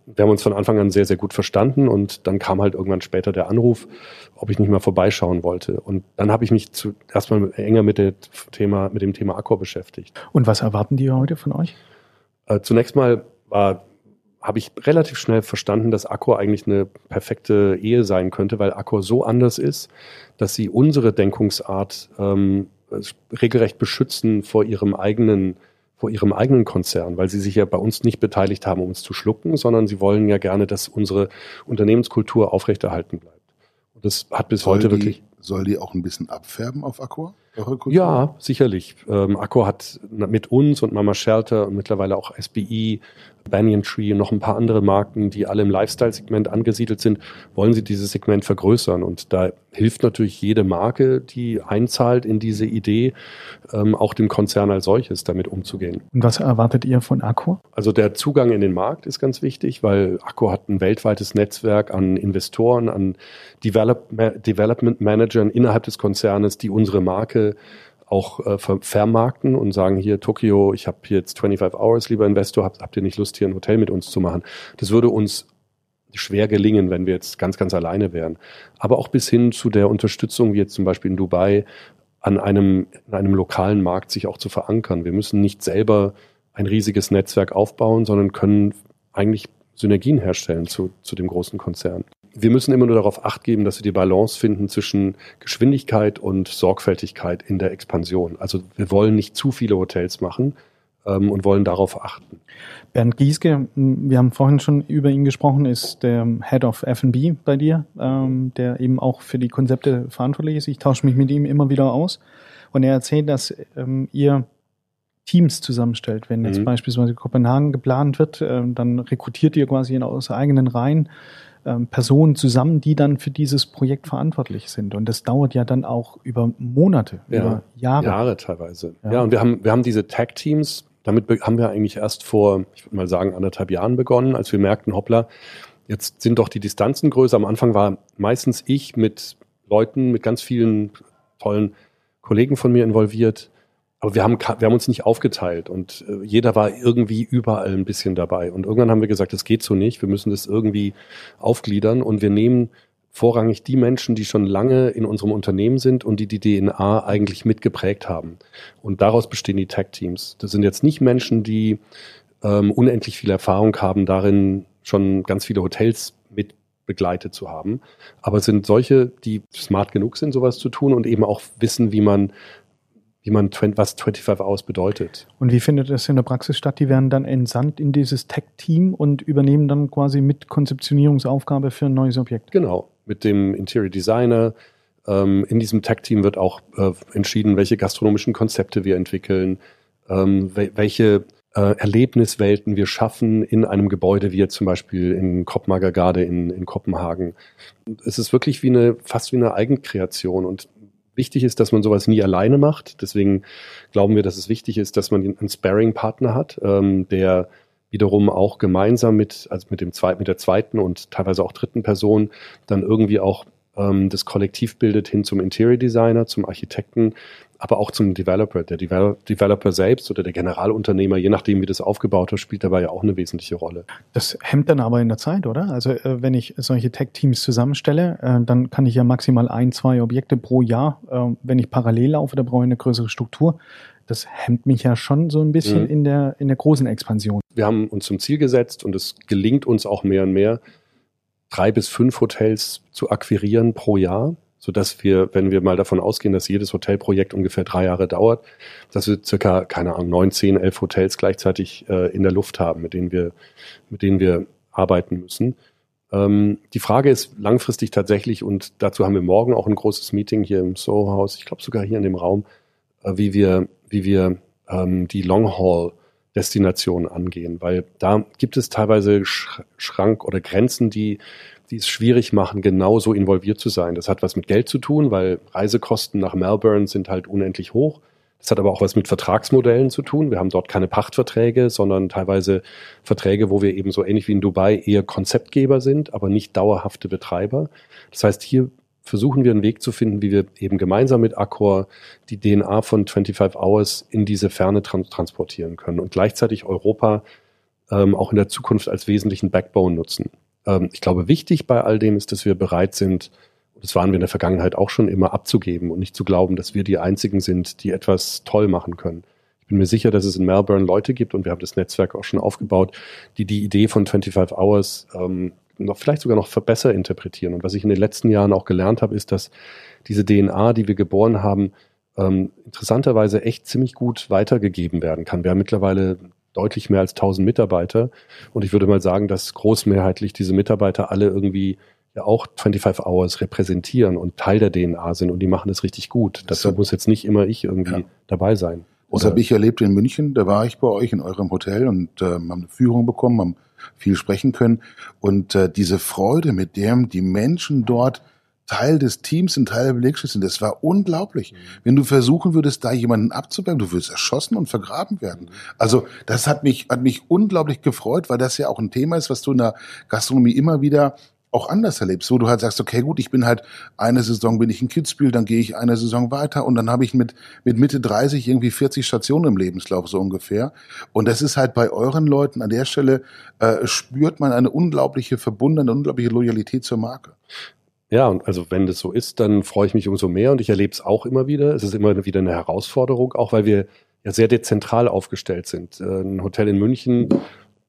Wir haben uns von Anfang an sehr, sehr gut verstanden und dann kam halt irgendwann später der Anruf, ob ich nicht mal vorbeischauen wollte. Und dann habe ich mich zu, erstmal enger mit, der Thema, mit dem Thema Accor beschäftigt. Und was erwarten die heute von euch? Äh, zunächst mal war habe ich relativ schnell verstanden, dass Accor eigentlich eine perfekte Ehe sein könnte, weil Accor so anders ist, dass sie unsere Denkungsart ähm, regelrecht beschützen vor ihrem eigenen vor ihrem eigenen Konzern, weil sie sich ja bei uns nicht beteiligt haben, um uns zu schlucken, sondern sie wollen ja gerne, dass unsere Unternehmenskultur aufrechterhalten bleibt. Und das hat bis soll heute die, wirklich. Soll die auch ein bisschen abfärben auf Accor? Ja, sicherlich. Ähm, Accor hat mit uns und Mama Shelter und mittlerweile auch SBI Banyan Tree und noch ein paar andere Marken, die alle im Lifestyle-Segment angesiedelt sind, wollen sie dieses Segment vergrößern. Und da hilft natürlich jede Marke, die einzahlt in diese Idee, ähm, auch dem Konzern als solches damit umzugehen. Und was erwartet ihr von Accor? Also der Zugang in den Markt ist ganz wichtig, weil Accor hat ein weltweites Netzwerk an Investoren, an Develop Development Managern innerhalb des Konzernes, die unsere Marke auch äh, vermarkten und sagen, hier Tokio, ich habe jetzt 25 Hours, lieber Investor, habt, habt ihr nicht Lust, hier ein Hotel mit uns zu machen? Das würde uns schwer gelingen, wenn wir jetzt ganz, ganz alleine wären. Aber auch bis hin zu der Unterstützung, wie jetzt zum Beispiel in Dubai, an einem, in einem lokalen Markt sich auch zu verankern. Wir müssen nicht selber ein riesiges Netzwerk aufbauen, sondern können eigentlich Synergien herstellen zu, zu dem großen Konzern wir müssen immer nur darauf acht geben, dass wir die Balance finden zwischen Geschwindigkeit und Sorgfältigkeit in der Expansion. Also wir wollen nicht zu viele Hotels machen ähm, und wollen darauf achten. Bernd Gieske, wir haben vorhin schon über ihn gesprochen, ist der Head of F&B bei dir, ähm, der eben auch für die Konzepte verantwortlich ist. Ich tausche mich mit ihm immer wieder aus und er erzählt, dass ähm, ihr Teams zusammenstellt. Wenn jetzt mhm. beispielsweise Kopenhagen geplant wird, äh, dann rekrutiert ihr quasi aus eigenen Reihen ähm, Personen zusammen, die dann für dieses Projekt verantwortlich sind. Und das dauert ja dann auch über Monate, ja, über Jahre. Jahre teilweise. Ja. ja, und wir haben, wir haben diese Tag-Teams, damit haben wir eigentlich erst vor, ich würde mal sagen, anderthalb Jahren begonnen, als wir merkten, hoppla, jetzt sind doch die Distanzen größer. Am Anfang war meistens ich mit Leuten, mit ganz vielen tollen Kollegen von mir involviert, aber wir haben, wir haben uns nicht aufgeteilt und äh, jeder war irgendwie überall ein bisschen dabei. Und irgendwann haben wir gesagt, das geht so nicht, wir müssen das irgendwie aufgliedern und wir nehmen vorrangig die Menschen, die schon lange in unserem Unternehmen sind und die die DNA eigentlich mitgeprägt haben. Und daraus bestehen die Tech-Teams. Das sind jetzt nicht Menschen, die ähm, unendlich viel Erfahrung haben, darin schon ganz viele Hotels mit begleitet zu haben, aber sind solche, die smart genug sind, sowas zu tun und eben auch wissen, wie man wie man was 25 Hours bedeutet. Und wie findet das in der Praxis statt? Die werden dann entsandt in dieses Tech-Team und übernehmen dann quasi mit Konzeptionierungsaufgabe für ein neues Objekt. Genau, mit dem Interior Designer. Ähm, in diesem Tech-Team wird auch äh, entschieden, welche gastronomischen Konzepte wir entwickeln, ähm, welche äh, Erlebniswelten wir schaffen in einem Gebäude, wie jetzt zum Beispiel in Kopenhagen in, in Kopenhagen. Es ist wirklich wie eine, fast wie eine Eigenkreation und wichtig ist, dass man sowas nie alleine macht. Deswegen glauben wir, dass es wichtig ist, dass man einen Sparing-Partner hat, ähm, der wiederum auch gemeinsam mit, also mit dem zweiten, mit der zweiten und teilweise auch dritten Person dann irgendwie auch ähm, das Kollektiv bildet hin zum Interior Designer, zum Architekten, aber auch zum Developer. Der Developer selbst oder der Generalunternehmer, je nachdem, wie das aufgebaut ist, spielt dabei ja auch eine wesentliche Rolle. Das hemmt dann aber in der Zeit, oder? Also äh, wenn ich solche Tech-Teams zusammenstelle, äh, dann kann ich ja maximal ein, zwei Objekte pro Jahr, äh, wenn ich parallel laufe, da brauche ich eine größere Struktur. Das hemmt mich ja schon so ein bisschen mhm. in, der, in der großen Expansion. Wir haben uns zum Ziel gesetzt und es gelingt uns auch mehr und mehr, drei bis fünf Hotels zu akquirieren pro Jahr so dass wir, wenn wir mal davon ausgehen, dass jedes Hotelprojekt ungefähr drei Jahre dauert, dass wir circa, keine Ahnung, neun, zehn, elf Hotels gleichzeitig äh, in der Luft haben, mit denen wir, mit denen wir arbeiten müssen. Ähm, die Frage ist langfristig tatsächlich, und dazu haben wir morgen auch ein großes Meeting hier im Soho-Haus, ich glaube sogar hier in dem Raum, äh, wie wir, wie wir ähm, die Long-Haul Destinationen angehen, weil da gibt es teilweise Schrank oder Grenzen, die die es schwierig machen, genauso involviert zu sein. Das hat was mit Geld zu tun, weil Reisekosten nach Melbourne sind halt unendlich hoch. Das hat aber auch was mit Vertragsmodellen zu tun. Wir haben dort keine Pachtverträge, sondern teilweise Verträge, wo wir eben so ähnlich wie in Dubai eher Konzeptgeber sind, aber nicht dauerhafte Betreiber. Das heißt, hier versuchen wir einen Weg zu finden, wie wir eben gemeinsam mit Accor die DNA von 25 Hours in diese Ferne trans transportieren können und gleichzeitig Europa ähm, auch in der Zukunft als wesentlichen Backbone nutzen. Ähm, ich glaube, wichtig bei all dem ist, dass wir bereit sind, das waren wir in der Vergangenheit auch schon immer abzugeben und nicht zu glauben, dass wir die Einzigen sind, die etwas toll machen können. Ich bin mir sicher, dass es in Melbourne Leute gibt und wir haben das Netzwerk auch schon aufgebaut, die die Idee von 25 Hours ähm, noch vielleicht sogar noch besser interpretieren. Und was ich in den letzten Jahren auch gelernt habe, ist, dass diese DNA, die wir geboren haben, ähm, interessanterweise echt ziemlich gut weitergegeben werden kann. Wir haben mittlerweile deutlich mehr als 1000 Mitarbeiter. Und ich würde mal sagen, dass großmehrheitlich diese Mitarbeiter alle irgendwie ja auch 25 Hours repräsentieren und Teil der DNA sind und die machen das richtig gut. Dazu muss jetzt nicht immer ich irgendwie ja. dabei sein. Das habe ich erlebt in München. Da war ich bei euch in eurem Hotel und äh, haben eine Führung bekommen, haben viel sprechen können. Und äh, diese Freude, mit der die Menschen dort Teil des Teams und Teil der Belegschaft sind. Das war unglaublich. Mhm. Wenn du versuchen würdest, da jemanden abzubergen, du würdest erschossen und vergraben werden. Also das hat mich, hat mich unglaublich gefreut, weil das ja auch ein Thema ist, was du in der Gastronomie immer wieder auch anders erlebst, wo du halt sagst, okay, gut, ich bin halt eine Saison bin ich in Kitzbühel, dann gehe ich eine Saison weiter und dann habe ich mit mit Mitte 30 irgendwie 40 Stationen im Lebenslauf so ungefähr. Und das ist halt bei euren Leuten an der Stelle äh, spürt man eine unglaubliche Verbundenheit, eine unglaubliche Loyalität zur Marke. Ja, und also wenn das so ist, dann freue ich mich umso mehr und ich erlebe es auch immer wieder. Es ist immer wieder eine Herausforderung, auch weil wir ja sehr dezentral aufgestellt sind. Äh, ein Hotel in München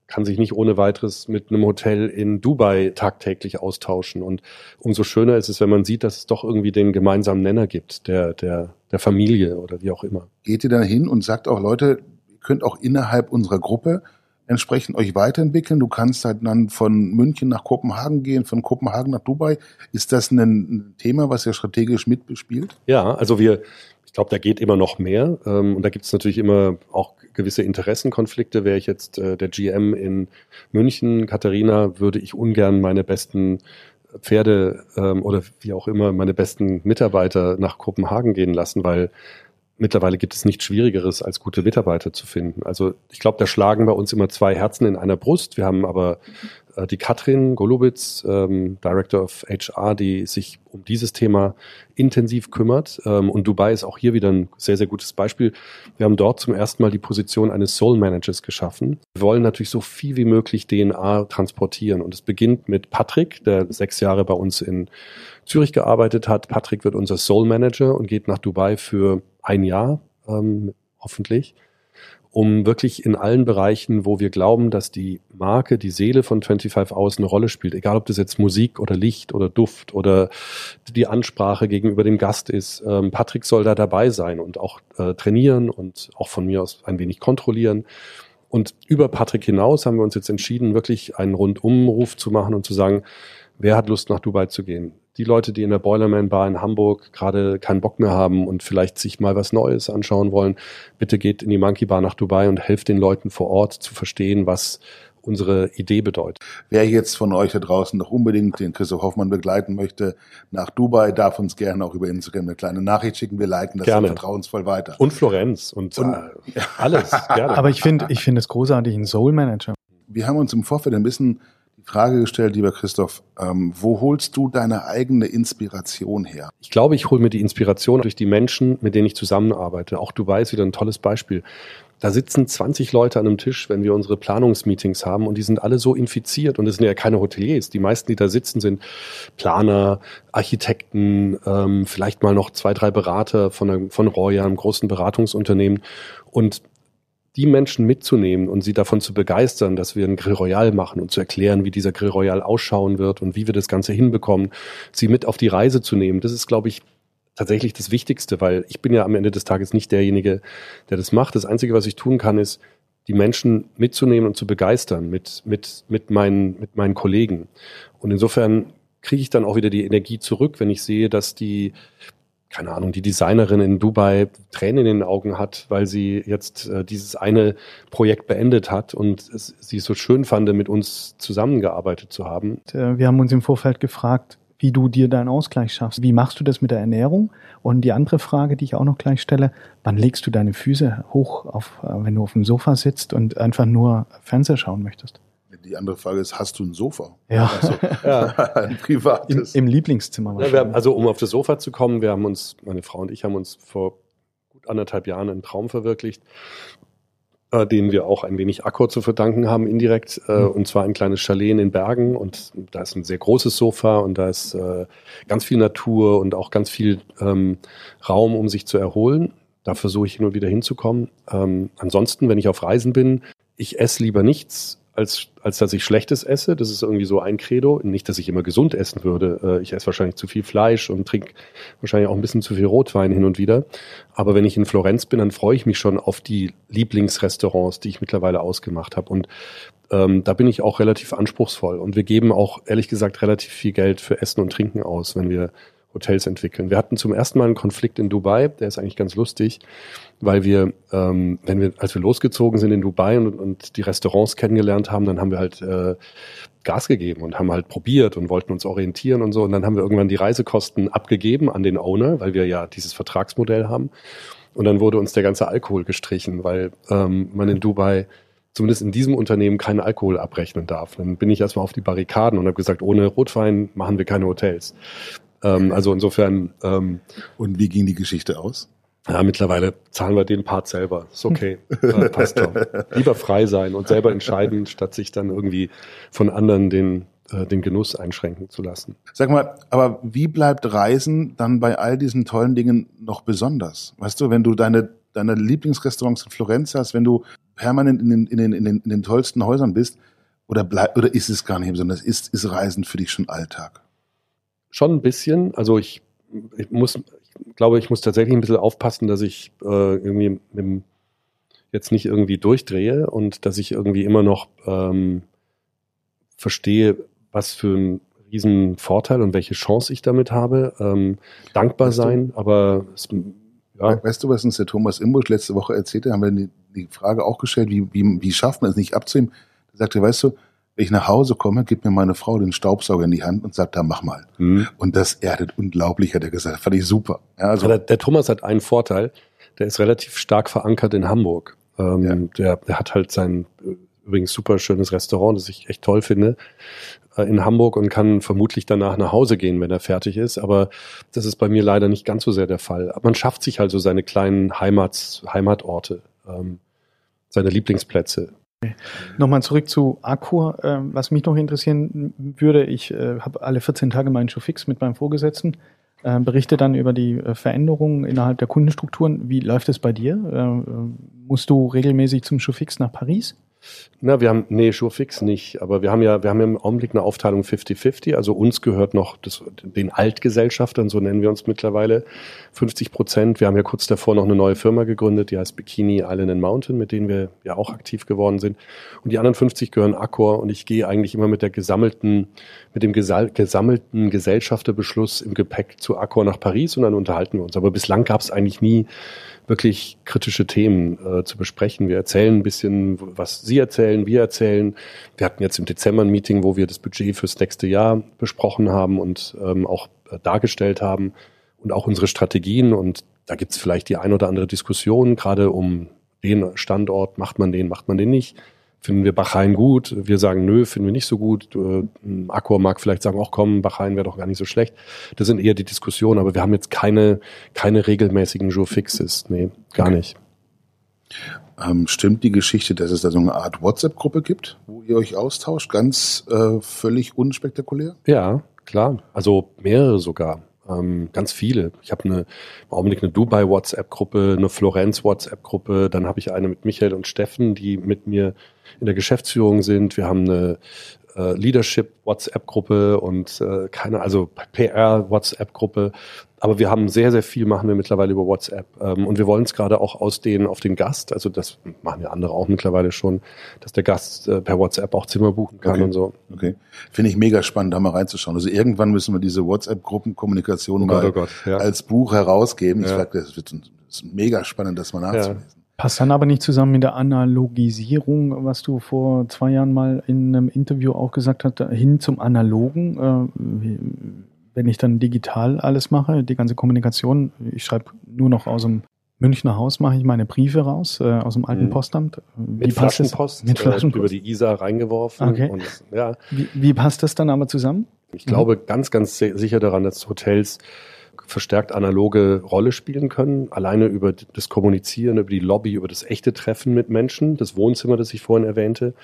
kann sich nicht ohne weiteres mit einem Hotel in Dubai tagtäglich austauschen. Und umso schöner ist es, wenn man sieht, dass es doch irgendwie den gemeinsamen Nenner gibt, der, der, der Familie oder wie auch immer. Geht ihr dann hin und sagt auch, Leute, ihr könnt auch innerhalb unserer Gruppe entsprechend euch weiterentwickeln. Du kannst halt dann von München nach Kopenhagen gehen, von Kopenhagen nach Dubai. Ist das ein Thema, was ihr strategisch mitbespielt? Ja, also wir, ich glaube, da geht immer noch mehr. Ähm, und da gibt es natürlich immer auch gewisse Interessenkonflikte. Wäre ich jetzt äh, der GM in München, Katharina, würde ich ungern meine besten Pferde ähm, oder wie auch immer meine besten Mitarbeiter nach Kopenhagen gehen lassen, weil mittlerweile gibt es nichts Schwierigeres, als gute Mitarbeiter zu finden. Also ich glaube, da schlagen bei uns immer zwei Herzen in einer Brust. Wir haben aber äh, die Katrin Golubitz, ähm, Director of HR, die sich um dieses Thema intensiv kümmert. Ähm, und Dubai ist auch hier wieder ein sehr, sehr gutes Beispiel. Wir haben dort zum ersten Mal die Position eines Soul Managers geschaffen. Wir wollen natürlich so viel wie möglich DNA transportieren. Und es beginnt mit Patrick, der sechs Jahre bei uns in Zürich gearbeitet hat. Patrick wird unser Soul Manager und geht nach Dubai für ein Jahr, ähm, hoffentlich, um wirklich in allen Bereichen, wo wir glauben, dass die Marke, die Seele von 25 Hours eine Rolle spielt, egal ob das jetzt Musik oder Licht oder Duft oder die Ansprache gegenüber dem Gast ist, ähm, Patrick soll da dabei sein und auch äh, trainieren und auch von mir aus ein wenig kontrollieren. Und über Patrick hinaus haben wir uns jetzt entschieden, wirklich einen Rundumruf zu machen und zu sagen, wer hat Lust nach Dubai zu gehen? die Leute, die in der Boilerman Bar in Hamburg gerade keinen Bock mehr haben und vielleicht sich mal was Neues anschauen wollen, bitte geht in die Monkey Bar nach Dubai und helft den Leuten vor Ort zu verstehen, was unsere Idee bedeutet. Wer jetzt von euch da draußen noch unbedingt den Christoph Hoffmann begleiten möchte nach Dubai, darf uns gerne auch über Instagram eine kleine Nachricht schicken. Wir leiten das gerne. vertrauensvoll weiter. Und Florenz und, und äh, alles. Gerne. Aber ich finde, ich finde es großartig, ein Soul Manager. Wir haben uns im Vorfeld ein bisschen Frage gestellt, lieber Christoph, ähm, wo holst du deine eigene Inspiration her? Ich glaube, ich hole mir die Inspiration durch die Menschen, mit denen ich zusammenarbeite. Auch Dubai ist wieder ein tolles Beispiel. Da sitzen 20 Leute an einem Tisch, wenn wir unsere Planungsmeetings haben und die sind alle so infiziert und es sind ja keine Hoteliers. Die meisten, die da sitzen, sind Planer, Architekten, ähm, vielleicht mal noch zwei, drei Berater von, von Roya, einem großen Beratungsunternehmen. Und die Menschen mitzunehmen und sie davon zu begeistern, dass wir einen Grill Royal machen und zu erklären, wie dieser Grill Royal ausschauen wird und wie wir das Ganze hinbekommen, sie mit auf die Reise zu nehmen, das ist, glaube ich, tatsächlich das Wichtigste, weil ich bin ja am Ende des Tages nicht derjenige, der das macht. Das Einzige, was ich tun kann, ist, die Menschen mitzunehmen und zu begeistern mit, mit, mit, meinen, mit meinen Kollegen. Und insofern kriege ich dann auch wieder die Energie zurück, wenn ich sehe, dass die, keine Ahnung, die Designerin in Dubai Tränen in den Augen hat, weil sie jetzt äh, dieses eine Projekt beendet hat und es, sie es so schön fand, mit uns zusammengearbeitet zu haben. Äh, wir haben uns im Vorfeld gefragt, wie du dir deinen Ausgleich schaffst. Wie machst du das mit der Ernährung? Und die andere Frage, die ich auch noch gleich stelle, wann legst du deine Füße hoch, auf, äh, wenn du auf dem Sofa sitzt und einfach nur Fernseher schauen möchtest? Die andere Frage ist, hast du ein Sofa? Ja. Also, Ja. ein privates. Im, Im Lieblingszimmer. Ja, wir haben, also um auf das Sofa zu kommen, wir haben uns, meine Frau und ich haben uns vor gut anderthalb Jahren einen Traum verwirklicht, äh, den wir auch ein wenig Accor zu verdanken haben, indirekt. Äh, Mhm. Und zwar ein kleines Chalet in den Bergen und da ist ein sehr großes Sofa und da ist äh, ganz viel Natur und auch ganz viel ähm, Raum, um sich zu erholen. Da versuche ich hin und wieder hinzukommen. Ähm, ansonsten, wenn ich auf Reisen bin, ich esse lieber nichts, als, als dass ich Schlechtes esse. Das ist irgendwie so ein Credo. Nicht, dass ich immer gesund essen würde. Äh, Ich esse wahrscheinlich zu viel Fleisch und trinke wahrscheinlich auch ein bisschen zu viel Rotwein hin und wieder. Aber wenn ich in Florenz bin, dann freue ich mich schon auf die Lieblingsrestaurants, die ich mittlerweile ausgemacht habe. Und ähm, da bin ich auch relativ anspruchsvoll. Und wir geben auch, ehrlich gesagt, relativ viel Geld für Essen und Trinken aus, wenn wir Hotels entwickeln. Wir hatten zum ersten Mal einen Konflikt in Dubai, der ist eigentlich ganz lustig, weil wir, ähm, wenn wir, als wir losgezogen sind in Dubai und, und die Restaurants kennengelernt haben, dann haben wir halt äh, Gas gegeben und haben halt probiert und wollten uns orientieren und so. Und dann haben wir irgendwann die Reisekosten abgegeben an den Owner, weil wir ja dieses Vertragsmodell haben. Und dann wurde uns der ganze Alkohol gestrichen, weil ähm, man in Dubai zumindest in diesem Unternehmen keinen Alkohol abrechnen darf. Dann bin ich erstmal auf die Barrikaden und habe gesagt, ohne Rotwein machen wir keine Hotels. Ähm, also insofern, ähm, Und wie ging die Geschichte aus? ja, mittlerweile zahlen wir den Part selber. Ist okay. äh, passt schon. Lieber frei sein und selber entscheiden, statt sich dann irgendwie von anderen den, äh, den Genuss einschränken zu lassen. Sag mal, aber wie bleibt Reisen dann bei all diesen tollen Dingen noch besonders? Weißt du, wenn du deine, deine Lieblingsrestaurants in Florenz hast, wenn du permanent in den, in den, in den, in den tollsten Häusern bist, oder bleib, oder ist es gar nicht besonders? Ist, ist Reisen für dich schon Alltag? Schon ein bisschen. Also ich, ich muss, ich glaube, ich muss tatsächlich ein bisschen aufpassen, dass ich äh, irgendwie dem, jetzt nicht irgendwie durchdrehe und dass ich irgendwie immer noch ähm, verstehe, was für ein riesen Vorteil und welche Chance ich damit habe. Ähm, dankbar Weißt du- sein, aber es, ja, Weißt du, was uns der Thomas Imbusch letzte Woche erzählte? Haben wir die, die Frage auch gestellt, wie, wie, wie schafft man es nicht abzunehmen? Er sagte, weißt du, wenn ich nach Hause komme, gibt mir meine Frau den Staubsauger in die Hand und sagt, da mach mal. hm. Und das erdet unglaublich, hat er gesagt. Fand ich super. Ja, also, der, der Thomas hat einen Vorteil, der ist relativ stark verankert in Hamburg. Ähm, Ja. der, der hat halt sein äh, übrigens super schönes Restaurant, das ich echt toll finde, äh, in Hamburg und kann vermutlich danach nach Hause gehen, wenn er fertig ist. Aber das ist bei mir leider nicht ganz so sehr der Fall. Aber man schafft sich halt so seine kleinen Heimats, Heimatorte, ähm, seine Lieblingsplätze. Nochmal zurück zu Accor. Ähm, was mich noch interessieren würde, ich äh, habe alle 14 Tage meinen Showfix mit meinem Vorgesetzten, äh, berichte dann über die äh, Veränderungen innerhalb der Kundenstrukturen. Wie läuft es bei dir? Äh, äh, musst du regelmäßig zum Showfix nach Paris? Na, wir haben, nee, Surefix nicht, aber wir haben ja, wir haben ja im Augenblick eine Aufteilung 50-50, also uns gehört noch das, den Altgesellschaftern, so nennen wir uns mittlerweile, 50 Prozent. Wir haben ja kurz davor noch eine neue Firma gegründet, die heißt Bikini Island and Mountain, mit denen wir ja auch aktiv geworden sind. Und die anderen 50 gehören Accor und ich gehe eigentlich immer mit der gesammelten, mit dem gesammelten Gesellschafterbeschluss im Gepäck zu Accor nach Paris und dann unterhalten wir uns. Aber bislang gab es eigentlich nie wirklich kritische Themen äh, zu besprechen. Wir erzählen ein bisschen, was Sie erzählen, wir erzählen. Wir hatten jetzt im Dezember ein Meeting, wo wir das Budget fürs nächste Jahr besprochen haben und ähm, auch äh, dargestellt haben und auch unsere Strategien. Und da gibt es vielleicht die ein oder andere Diskussion, gerade um den Standort, macht man den, macht man den nicht. Finden wir Bachin gut? Wir sagen, nö, finden wir nicht so gut. Äh, Accor mag vielleicht sagen, auch komm, Bachin wäre doch gar nicht so schlecht. Das sind eher die Diskussionen, aber wir haben jetzt keine, keine regelmäßigen Jour Fixes. Nee, gar okay. nicht. Ähm, stimmt die Geschichte, dass es da so eine Art WhatsApp-Gruppe gibt, wo ihr euch austauscht, ganz äh, völlig unspektakulär? Ja, klar. Also mehrere sogar. Ähm, ganz viele. Ich habe eine, im Augenblick eine Dubai-WhatsApp-Gruppe, eine Florenz-WhatsApp-Gruppe, dann habe ich eine mit Michael und Steffen, die mit mir in der Geschäftsführung sind. Wir haben eine äh, Leadership WhatsApp-Gruppe und äh, keine, also PR WhatsApp-Gruppe. Aber wir haben sehr, sehr viel machen wir mittlerweile über WhatsApp. Ähm, und wir wollen es gerade auch ausdehnen auf den Gast. Also das machen ja andere auch mittlerweile schon, dass der Gast äh, per WhatsApp auch Zimmer buchen kann okay. und so. Okay. Finde ich mega spannend, da mal reinzuschauen. Also irgendwann müssen wir diese WhatsApp-Gruppenkommunikation oh mal oh Gott, ja. als Buch herausgeben. Ja. Ich sage, das wird das ist mega spannend, das mal nachzulesen. Ja. Passt dann aber nicht zusammen mit der Analogisierung, was du vor zwei Jahren mal in einem Interview auch gesagt hast, hin zum Analogen. Äh, wenn ich dann digital alles mache, die ganze Kommunikation, ich schreibe nur noch aus dem Münchner Haus mache ich meine Briefe raus, äh, aus dem alten mhm. Postamt. Wie mit Flaschenpost, mit Flaschenpost. Äh, über die Isar reingeworfen. Okay. Und, ja. wie, wie passt das dann aber zusammen? Ich glaube ganz, ganz sicher daran, dass Hotels verstärkt analoge Rolle spielen können, alleine über das Kommunizieren, über die Lobby, über das echte Treffen mit Menschen, das Wohnzimmer, das ich vorhin erwähnte.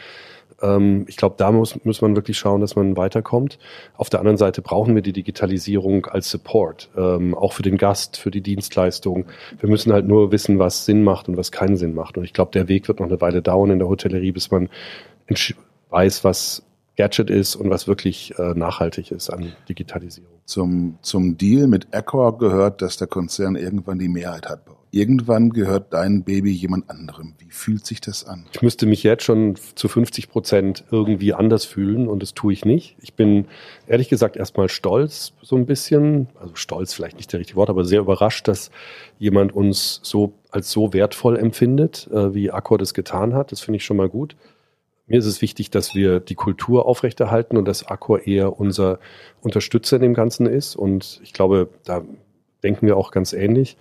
Ähm, ich glaube, da muss, muss man wirklich schauen, dass man weiterkommt. Auf der anderen Seite brauchen wir die Digitalisierung als Support, ähm, auch für den Gast, für die Dienstleistung. Wir müssen halt nur wissen, was Sinn macht und was keinen Sinn macht. Und ich glaube, der Weg wird noch eine Weile dauern in der Hotellerie, bis man weiß, was Gadget ist und was wirklich äh, nachhaltig ist an Digitalisierung. Zum, zum Deal mit Accor gehört, dass der Konzern irgendwann die Mehrheit hat. Irgendwann gehört dein Baby jemand anderem. Wie fühlt sich das an? Ich müsste mich jetzt schon zu 50 Prozent irgendwie anders fühlen und das tue ich nicht. Ich bin ehrlich gesagt erstmal stolz so ein bisschen, also stolz vielleicht nicht der richtige Wort, aber sehr überrascht, dass jemand uns so als so wertvoll empfindet, äh, wie Accor das getan hat. Das finde ich schon mal gut. Mir ist es wichtig, dass wir die Kultur aufrechterhalten und dass Accor eher unser Unterstützer in dem Ganzen ist. Und ich glaube, da denken wir auch ganz ähnlich.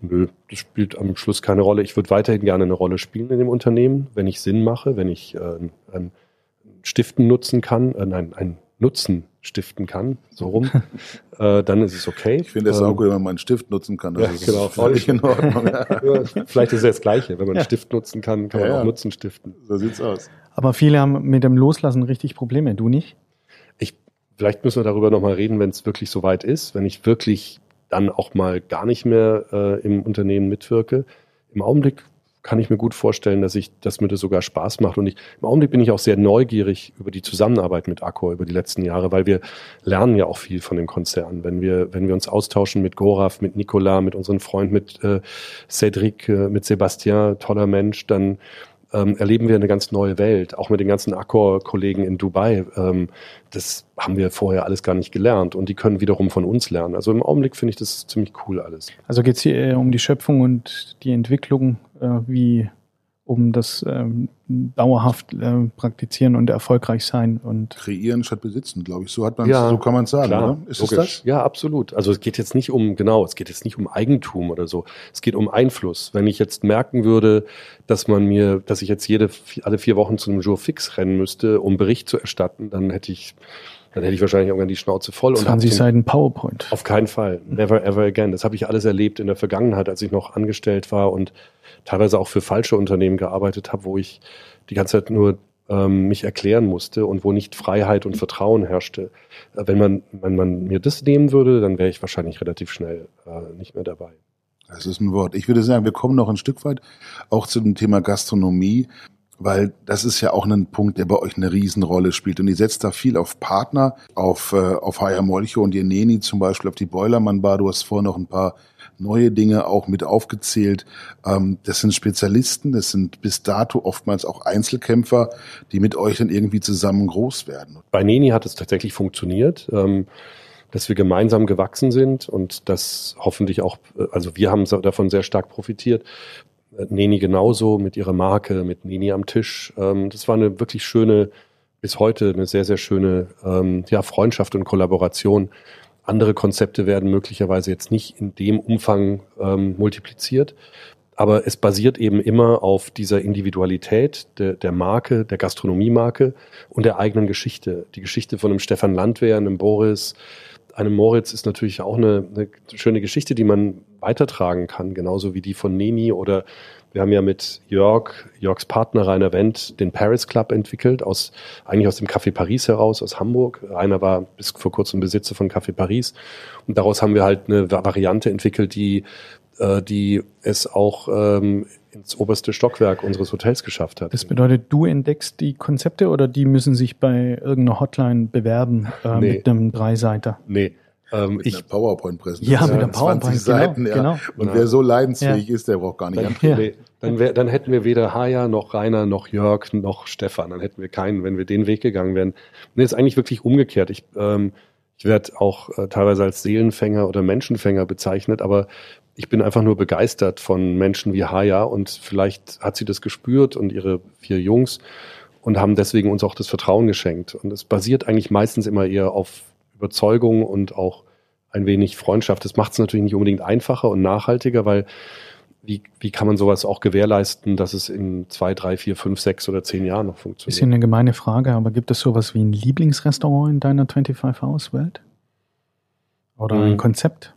Nö, das spielt am Schluss keine Rolle. Ich würde weiterhin gerne eine Rolle spielen in dem Unternehmen, wenn ich Sinn mache, wenn ich äh, ein Stiften nutzen kann, äh, nein, ein Nutzen stiften kann, so rum, äh, dann ist es okay. Ich finde es ähm, auch gut, wenn man einen Stift nutzen kann. Also ja, genau, völlig in Ordnung. ja, vielleicht ist es das Gleiche. Wenn man einen Stift nutzen kann, kann man auch Nutzen stiften. So sieht's aus. Aber viele haben mit dem Loslassen richtig Probleme. Du nicht? Ich, vielleicht müssen wir darüber nochmal reden, wenn es wirklich soweit ist, wenn ich wirklich dann auch mal gar nicht mehr äh, im Unternehmen mitwirke. Im Augenblick kann ich mir gut vorstellen, dass ich, dass mir das sogar Spaß macht. Und ich, im Augenblick bin ich auch sehr neugierig über die Zusammenarbeit mit Accor über die letzten Jahre, weil wir lernen ja auch viel von dem Konzern. Wenn wir, wenn wir uns austauschen mit Goraf, mit Nicolas, mit unseren Freunden, mit äh, Cedric, äh, mit Sebastien, toller Mensch, dann ähm, erleben wir eine ganz neue Welt, auch mit den ganzen Accor-Kollegen in Dubai. Ähm, das haben wir vorher alles gar nicht gelernt und die können wiederum von uns lernen. Also im Augenblick finde ich das ziemlich cool alles. Also geht es hier eher um die Schöpfung und die Entwicklung, äh, wie um das ähm, dauerhaft äh, praktizieren und erfolgreich sein und kreieren statt besitzen, glaube ich. So hat man ja, so kann man es sagen, klar, oder? Ist logisch. es das? Ja, absolut. Also es geht jetzt nicht um genau, es geht jetzt nicht um Eigentum oder so. Es geht um Einfluss. Wenn ich jetzt merken würde, dass man mir, dass ich jetzt jede alle vier Wochen zu einem Jour fix rennen müsste, um Bericht zu erstatten, dann hätte ich dann hätte ich wahrscheinlich irgendwann die Schnauze voll. 20 Seiten PowerPoint. Auf keinen Fall. Never ever again. Das habe ich alles erlebt in der Vergangenheit, als ich noch angestellt war und teilweise auch für falsche Unternehmen gearbeitet habe, wo ich die ganze Zeit nur ähm, mich erklären musste und wo nicht Freiheit und Vertrauen herrschte. Äh, wenn man, wenn man mir das nehmen würde, dann wäre ich wahrscheinlich relativ schnell äh, nicht mehr dabei. Das ist ein Wort. Ich würde sagen, wir kommen noch ein Stück weit auch zu dem Thema Gastronomie weil das ist ja auch ein Punkt, der bei euch eine Riesenrolle spielt. Und ihr setzt da viel auf Partner, auf, äh, auf HR Molcho und ihr Neni zum Beispiel, auf die Boilermann Bar. Du hast vorher noch ein paar neue Dinge auch mit aufgezählt. Ähm, das sind Spezialisten, das sind bis dato oftmals auch Einzelkämpfer, die mit euch dann irgendwie zusammen groß werden. Bei Neni hat es tatsächlich funktioniert. Ähm dass wir gemeinsam gewachsen sind und das hoffentlich auch, äh, also wir haben davon sehr stark profitiert. Neni genauso mit ihrer Marke, mit Neni am Tisch. Ähm, das war eine wirklich schöne, bis heute eine sehr, sehr schöne ähm, ja, Freundschaft und Kollaboration. Andere Konzepte werden möglicherweise jetzt nicht in dem Umfang ähm, multipliziert. aber es basiert eben immer auf dieser Individualität der, der Marke, der Gastronomiemarke und der eigenen Geschichte. Die Geschichte von einem Stefan Landwehr, einem Boris, einem Moritz ist natürlich auch eine, eine schöne Geschichte, die man weitertragen kann, genauso wie die von Neni oder wir haben ja mit Jörg, Jörgs Partner Rainer Wendt, den Paris Club entwickelt, aus, eigentlich aus dem Café Paris heraus, aus Hamburg. Rainer war bis vor kurzem Besitzer von Café Paris. Und daraus haben wir halt eine Variante entwickelt, die, äh, die es auch ähm, ins oberste Stockwerk unseres Hotels geschafft hat. Das bedeutet, du entdeckst die Konzepte oder die müssen sich bei irgendeiner Hotline bewerben äh, nee. mit einem Dreiseiter? Nee. Ähm, mit ich, einer PowerPoint-Präsentation. Ja, mit einer PowerPoint, Seiten, genau, ja. genau. Und ja. wer so leidensfähig ja. ist, der braucht gar nicht dann, ja. dann, wär, dann hätten wir weder Haya noch Rainer noch Jörg noch Stefan. Dann hätten wir keinen, wenn wir den Weg gegangen wären. Nee, ist eigentlich wirklich umgekehrt. Ich, ähm, ich werde auch äh, teilweise als Seelenfänger oder Menschenfänger bezeichnet, aber ich bin einfach nur begeistert von Menschen wie Haya und vielleicht hat sie das gespürt und ihre vier Jungs und haben deswegen uns auch das Vertrauen geschenkt. Und es basiert eigentlich meistens immer eher auf Überzeugung und auch ein wenig Freundschaft. Das macht es natürlich nicht unbedingt einfacher und nachhaltiger, weil wie, wie kann man sowas auch gewährleisten, dass es in zwei, drei, vier, fünf, sechs oder zehn Jahren noch funktioniert? Bisschen eine gemeine Frage, aber gibt es sowas wie ein Lieblingsrestaurant in deiner 25 Hours Welt? Oder ein hm. Konzept?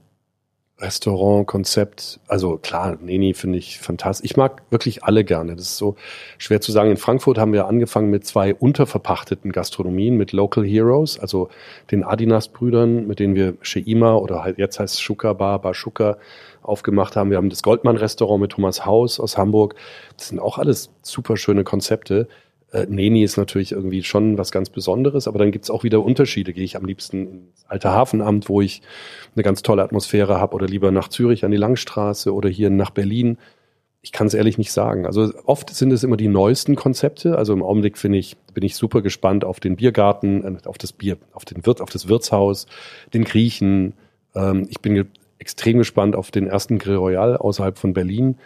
Restaurant, Konzept, also klar, Neni finde ich fantastisch. Ich mag wirklich alle gerne. Das ist so schwer zu sagen. In Frankfurt haben wir angefangen mit zwei unterverpachteten Gastronomien, mit Local Heroes, also den Adinas-Brüdern, mit denen wir Sheima oder halt jetzt heißt Schuka Bar, Bar Schuka aufgemacht haben. Wir haben das Goldmann-Restaurant mit Thomas Haus aus Hamburg. Das sind auch alles super schöne Konzepte. Äh, Neni ist natürlich irgendwie schon was ganz Besonderes, aber dann gibt's auch wieder Unterschiede. Gehe ich am liebsten ins alte Hafenamt, wo ich eine ganz tolle Atmosphäre habe, oder lieber nach Zürich an die Langstraße oder hier nach Berlin. Ich kann es ehrlich nicht sagen. Also oft sind es immer die neuesten Konzepte. Also im Augenblick finde ich, bin ich super gespannt auf den Biergarten, äh, auf das Bier, auf den Wirt, auf das Wirtshaus, den Griechen. Ähm, ich bin extrem gespannt auf den ersten Grill Royal außerhalb von Berlin.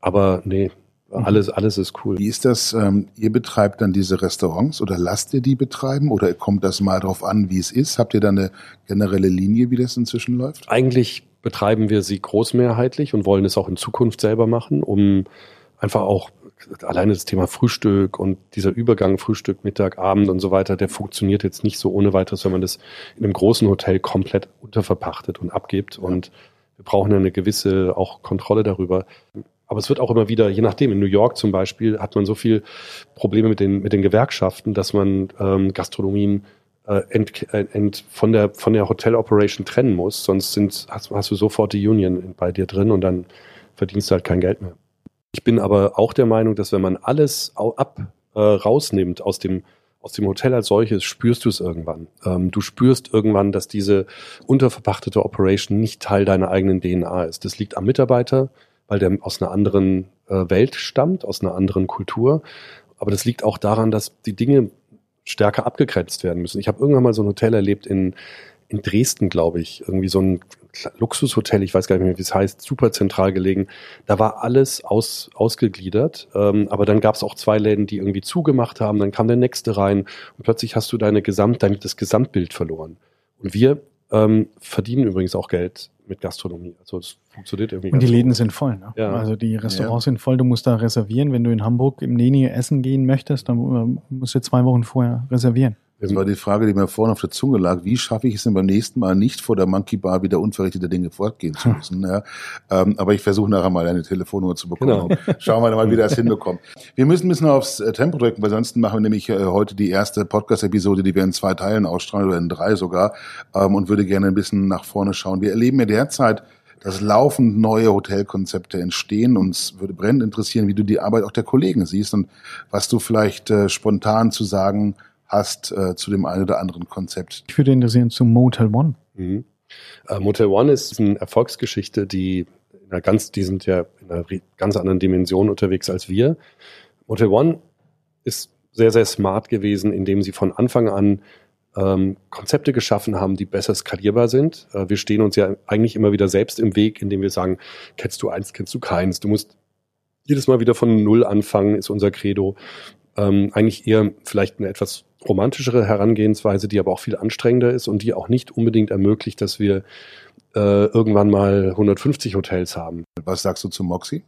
Aber nee. Alles, alles ist cool. Wie ist das? Ähm, ihr betreibt dann diese Restaurants oder lasst ihr die betreiben oder kommt das mal drauf an, wie es ist? Habt ihr da eine generelle Linie, wie das inzwischen läuft? Eigentlich betreiben wir sie großmehrheitlich und wollen es auch in Zukunft selber machen, um einfach auch alleine das Thema Frühstück und dieser Übergang Frühstück, Mittag, Abend und so weiter, der funktioniert jetzt nicht so ohne weiteres, wenn man das in einem großen Hotel komplett unterverpachtet und abgibt. Ja. Und wir brauchen eine gewisse auch Kontrolle darüber. Aber es wird auch immer wieder, je nachdem, in New York zum Beispiel hat man so viel Probleme mit den, mit den Gewerkschaften, dass man ähm, Gastronomien äh, ent, äh, ent, von der, von der Hotel Operation trennen muss. Sonst sind, hast, hast du sofort die Union bei dir drin und dann verdienst du halt kein Geld mehr. Ich bin aber auch der Meinung, dass wenn man alles ab äh, rausnimmt aus dem aus dem Hotel als solches spürst du es irgendwann. Ähm, du spürst irgendwann, dass diese unterverpachtete Operation nicht Teil deiner eigenen DNA ist. Das liegt am Mitarbeiter, weil der aus einer anderen äh, Welt stammt, aus einer anderen Kultur. Aber das liegt auch daran, dass die Dinge stärker abgegrenzt werden müssen. Ich habe irgendwann mal so ein Hotel erlebt in, in Dresden, glaube ich, irgendwie so ein Luxushotel, ich weiß gar nicht mehr, wie es heißt, super zentral gelegen. Da war alles aus, ausgegliedert, ähm, aber dann gab es auch zwei Läden, die irgendwie zugemacht haben, dann kam der nächste rein und plötzlich hast du deine Gesamt, dein, das Gesamtbild verloren. Und wir ähm, verdienen übrigens auch Geld mit Gastronomie. Also es funktioniert irgendwie. Und die Läden sind voll. Ne? Ja. Also die Restaurants ja. sind voll. Du musst da reservieren. Wenn du in Hamburg im Neni essen gehen möchtest, dann musst du zwei Wochen vorher reservieren. Das war die Frage, die mir vorhin auf der Zunge lag. Wie schaffe ich es denn beim nächsten Mal nicht vor der Monkey Bar wieder unverrichtete Dinge fortgehen zu müssen? Ja, ähm, aber ich versuche nachher mal eine Telefonnummer zu bekommen. Genau. Schauen wir mal, wie das hinbekommt. Wir müssen ein bisschen aufs äh, Tempo drücken, weil sonst machen wir nämlich äh, heute die erste Podcast-Episode, die wir in zwei Teilen ausstrahlen oder in drei sogar ähm, und würde gerne ein bisschen nach vorne schauen. Wir erleben ja derzeit dass laufend neue Hotelkonzepte entstehen. Uns würde brennend interessieren, wie du die Arbeit auch der Kollegen siehst und was du vielleicht äh, spontan zu sagen hast äh, zu dem einen oder anderen Konzept. Ich würde interessieren zu Motel One. Mhm. Äh, Motel One ist eine Erfolgsgeschichte, die in einer ganz, die sind ja in einer ganz anderen Dimension unterwegs als wir. Motel One ist sehr, sehr smart gewesen, indem sie von Anfang an ähm, Konzepte geschaffen haben, die besser skalierbar sind. Äh, wir stehen uns ja eigentlich immer wieder selbst im Weg, indem wir sagen, kennst du eins, kennst du keins. Du musst jedes Mal wieder von Null anfangen, ist unser Credo. Ähm, eigentlich eher vielleicht eine etwas romantischere Herangehensweise, die aber auch viel anstrengender ist und die auch nicht unbedingt ermöglicht, dass wir äh, irgendwann mal 150 Hotels haben. Was sagst du zu Moxie?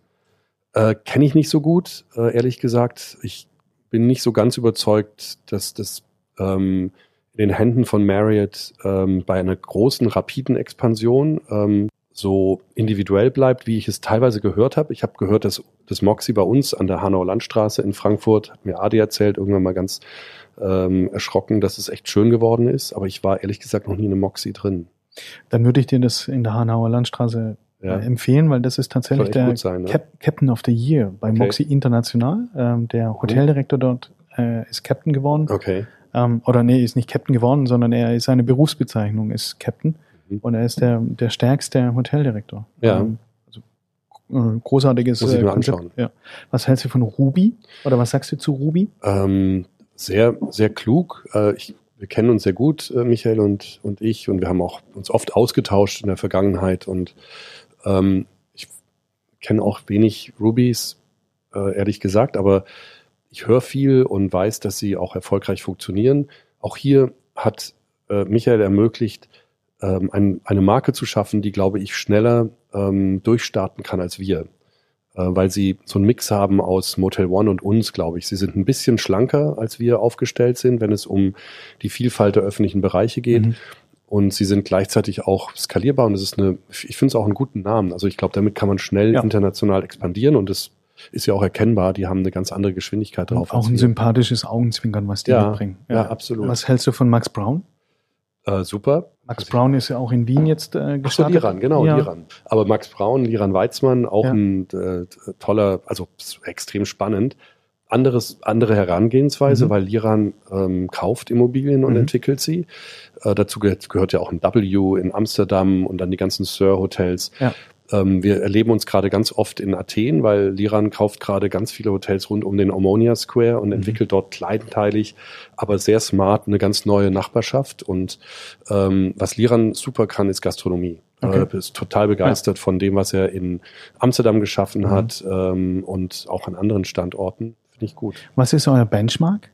Äh, Kenne ich nicht so gut, äh, ehrlich gesagt. Ich bin nicht so ganz überzeugt, dass das ähm, in den Händen von Marriott ähm, bei einer großen, rapiden Expansion ähm, so individuell bleibt, wie ich es teilweise gehört habe. Ich habe gehört, dass das Moxie bei uns an der Hanauer Landstraße in Frankfurt, hat mir Adi erzählt, irgendwann mal ganz ähm, erschrocken, dass es echt schön geworden ist. Aber ich war ehrlich gesagt noch nie in einem Moxie drin. Dann würde ich dir das in der Hanauer Landstraße ja. äh, empfehlen, weil das ist tatsächlich der sein, ne? Cap Captain of the Year bei okay. Moxie International. Ähm, der mhm. Hoteldirektor dort äh, ist Captain geworden. Okay. Ähm, oder nee, ist nicht Captain geworden, sondern er ist seine Berufsbezeichnung ist Captain. Mhm. Und er ist der, der stärkste Hoteldirektor. Ja. Ähm, also, äh, großartiges Muss ich mir Konzept. anschauen. Ja. Was hältst du von Ruby? Oder was sagst du zu Ruby? Ähm, sehr, sehr klug. Äh, ich, wir kennen uns sehr gut, äh, Michael und, und ich, und wir haben auch uns oft ausgetauscht in der Vergangenheit. Und ähm, ich kenne auch wenig Rubies, äh, ehrlich gesagt, aber ich höre viel und weiß, dass sie auch erfolgreich funktionieren. Auch hier hat äh, Michael ermöglicht, ähm, ein, eine Marke zu schaffen, die, glaube ich, schneller ähm, durchstarten kann als wir. Äh, weil sie so einen Mix haben aus Motel One und uns, glaube ich. Sie sind ein bisschen schlanker, als wir aufgestellt sind, wenn es um die Vielfalt der öffentlichen Bereiche geht. Mhm. Und sie sind gleichzeitig auch skalierbar und es ist eine, ich finde es auch einen guten Namen. Also ich glaube, damit kann man schnell ja. international expandieren und das ist ja auch erkennbar, die haben eine ganz andere Geschwindigkeit drauf. Und auch ein sympathisches Augenzwinkern, was die ja, mitbringen. Ja, ja, absolut. Was hältst du von Max Brown? Äh, super. Max Brown ist ja auch in Wien jetzt äh, gestartet. Ach so, Liran, genau, ja. Liran. Aber Max Brown, Liran Weizmann, auch ja. ein äh, toller, also extrem spannend. Anderes, andere Herangehensweise, mhm. weil Liran ähm, kauft Immobilien und mhm. entwickelt sie. Äh, dazu gehört, gehört, ja auch ein W in Amsterdam und dann die ganzen Sir-Hotels. Ja. Ähm, wir erleben uns gerade ganz oft in Athen, weil Liran kauft gerade ganz viele Hotels rund um den Ammonia Square und mhm. entwickelt dort kleinteilig, aber sehr smart eine ganz neue Nachbarschaft. Und ähm, was Liran super kann, ist Gastronomie. Okay. Äh, ist total begeistert ja. von dem, was er in Amsterdam geschaffen mhm. hat ähm, und auch an anderen Standorten. Finde ich gut. Was ist euer Benchmark?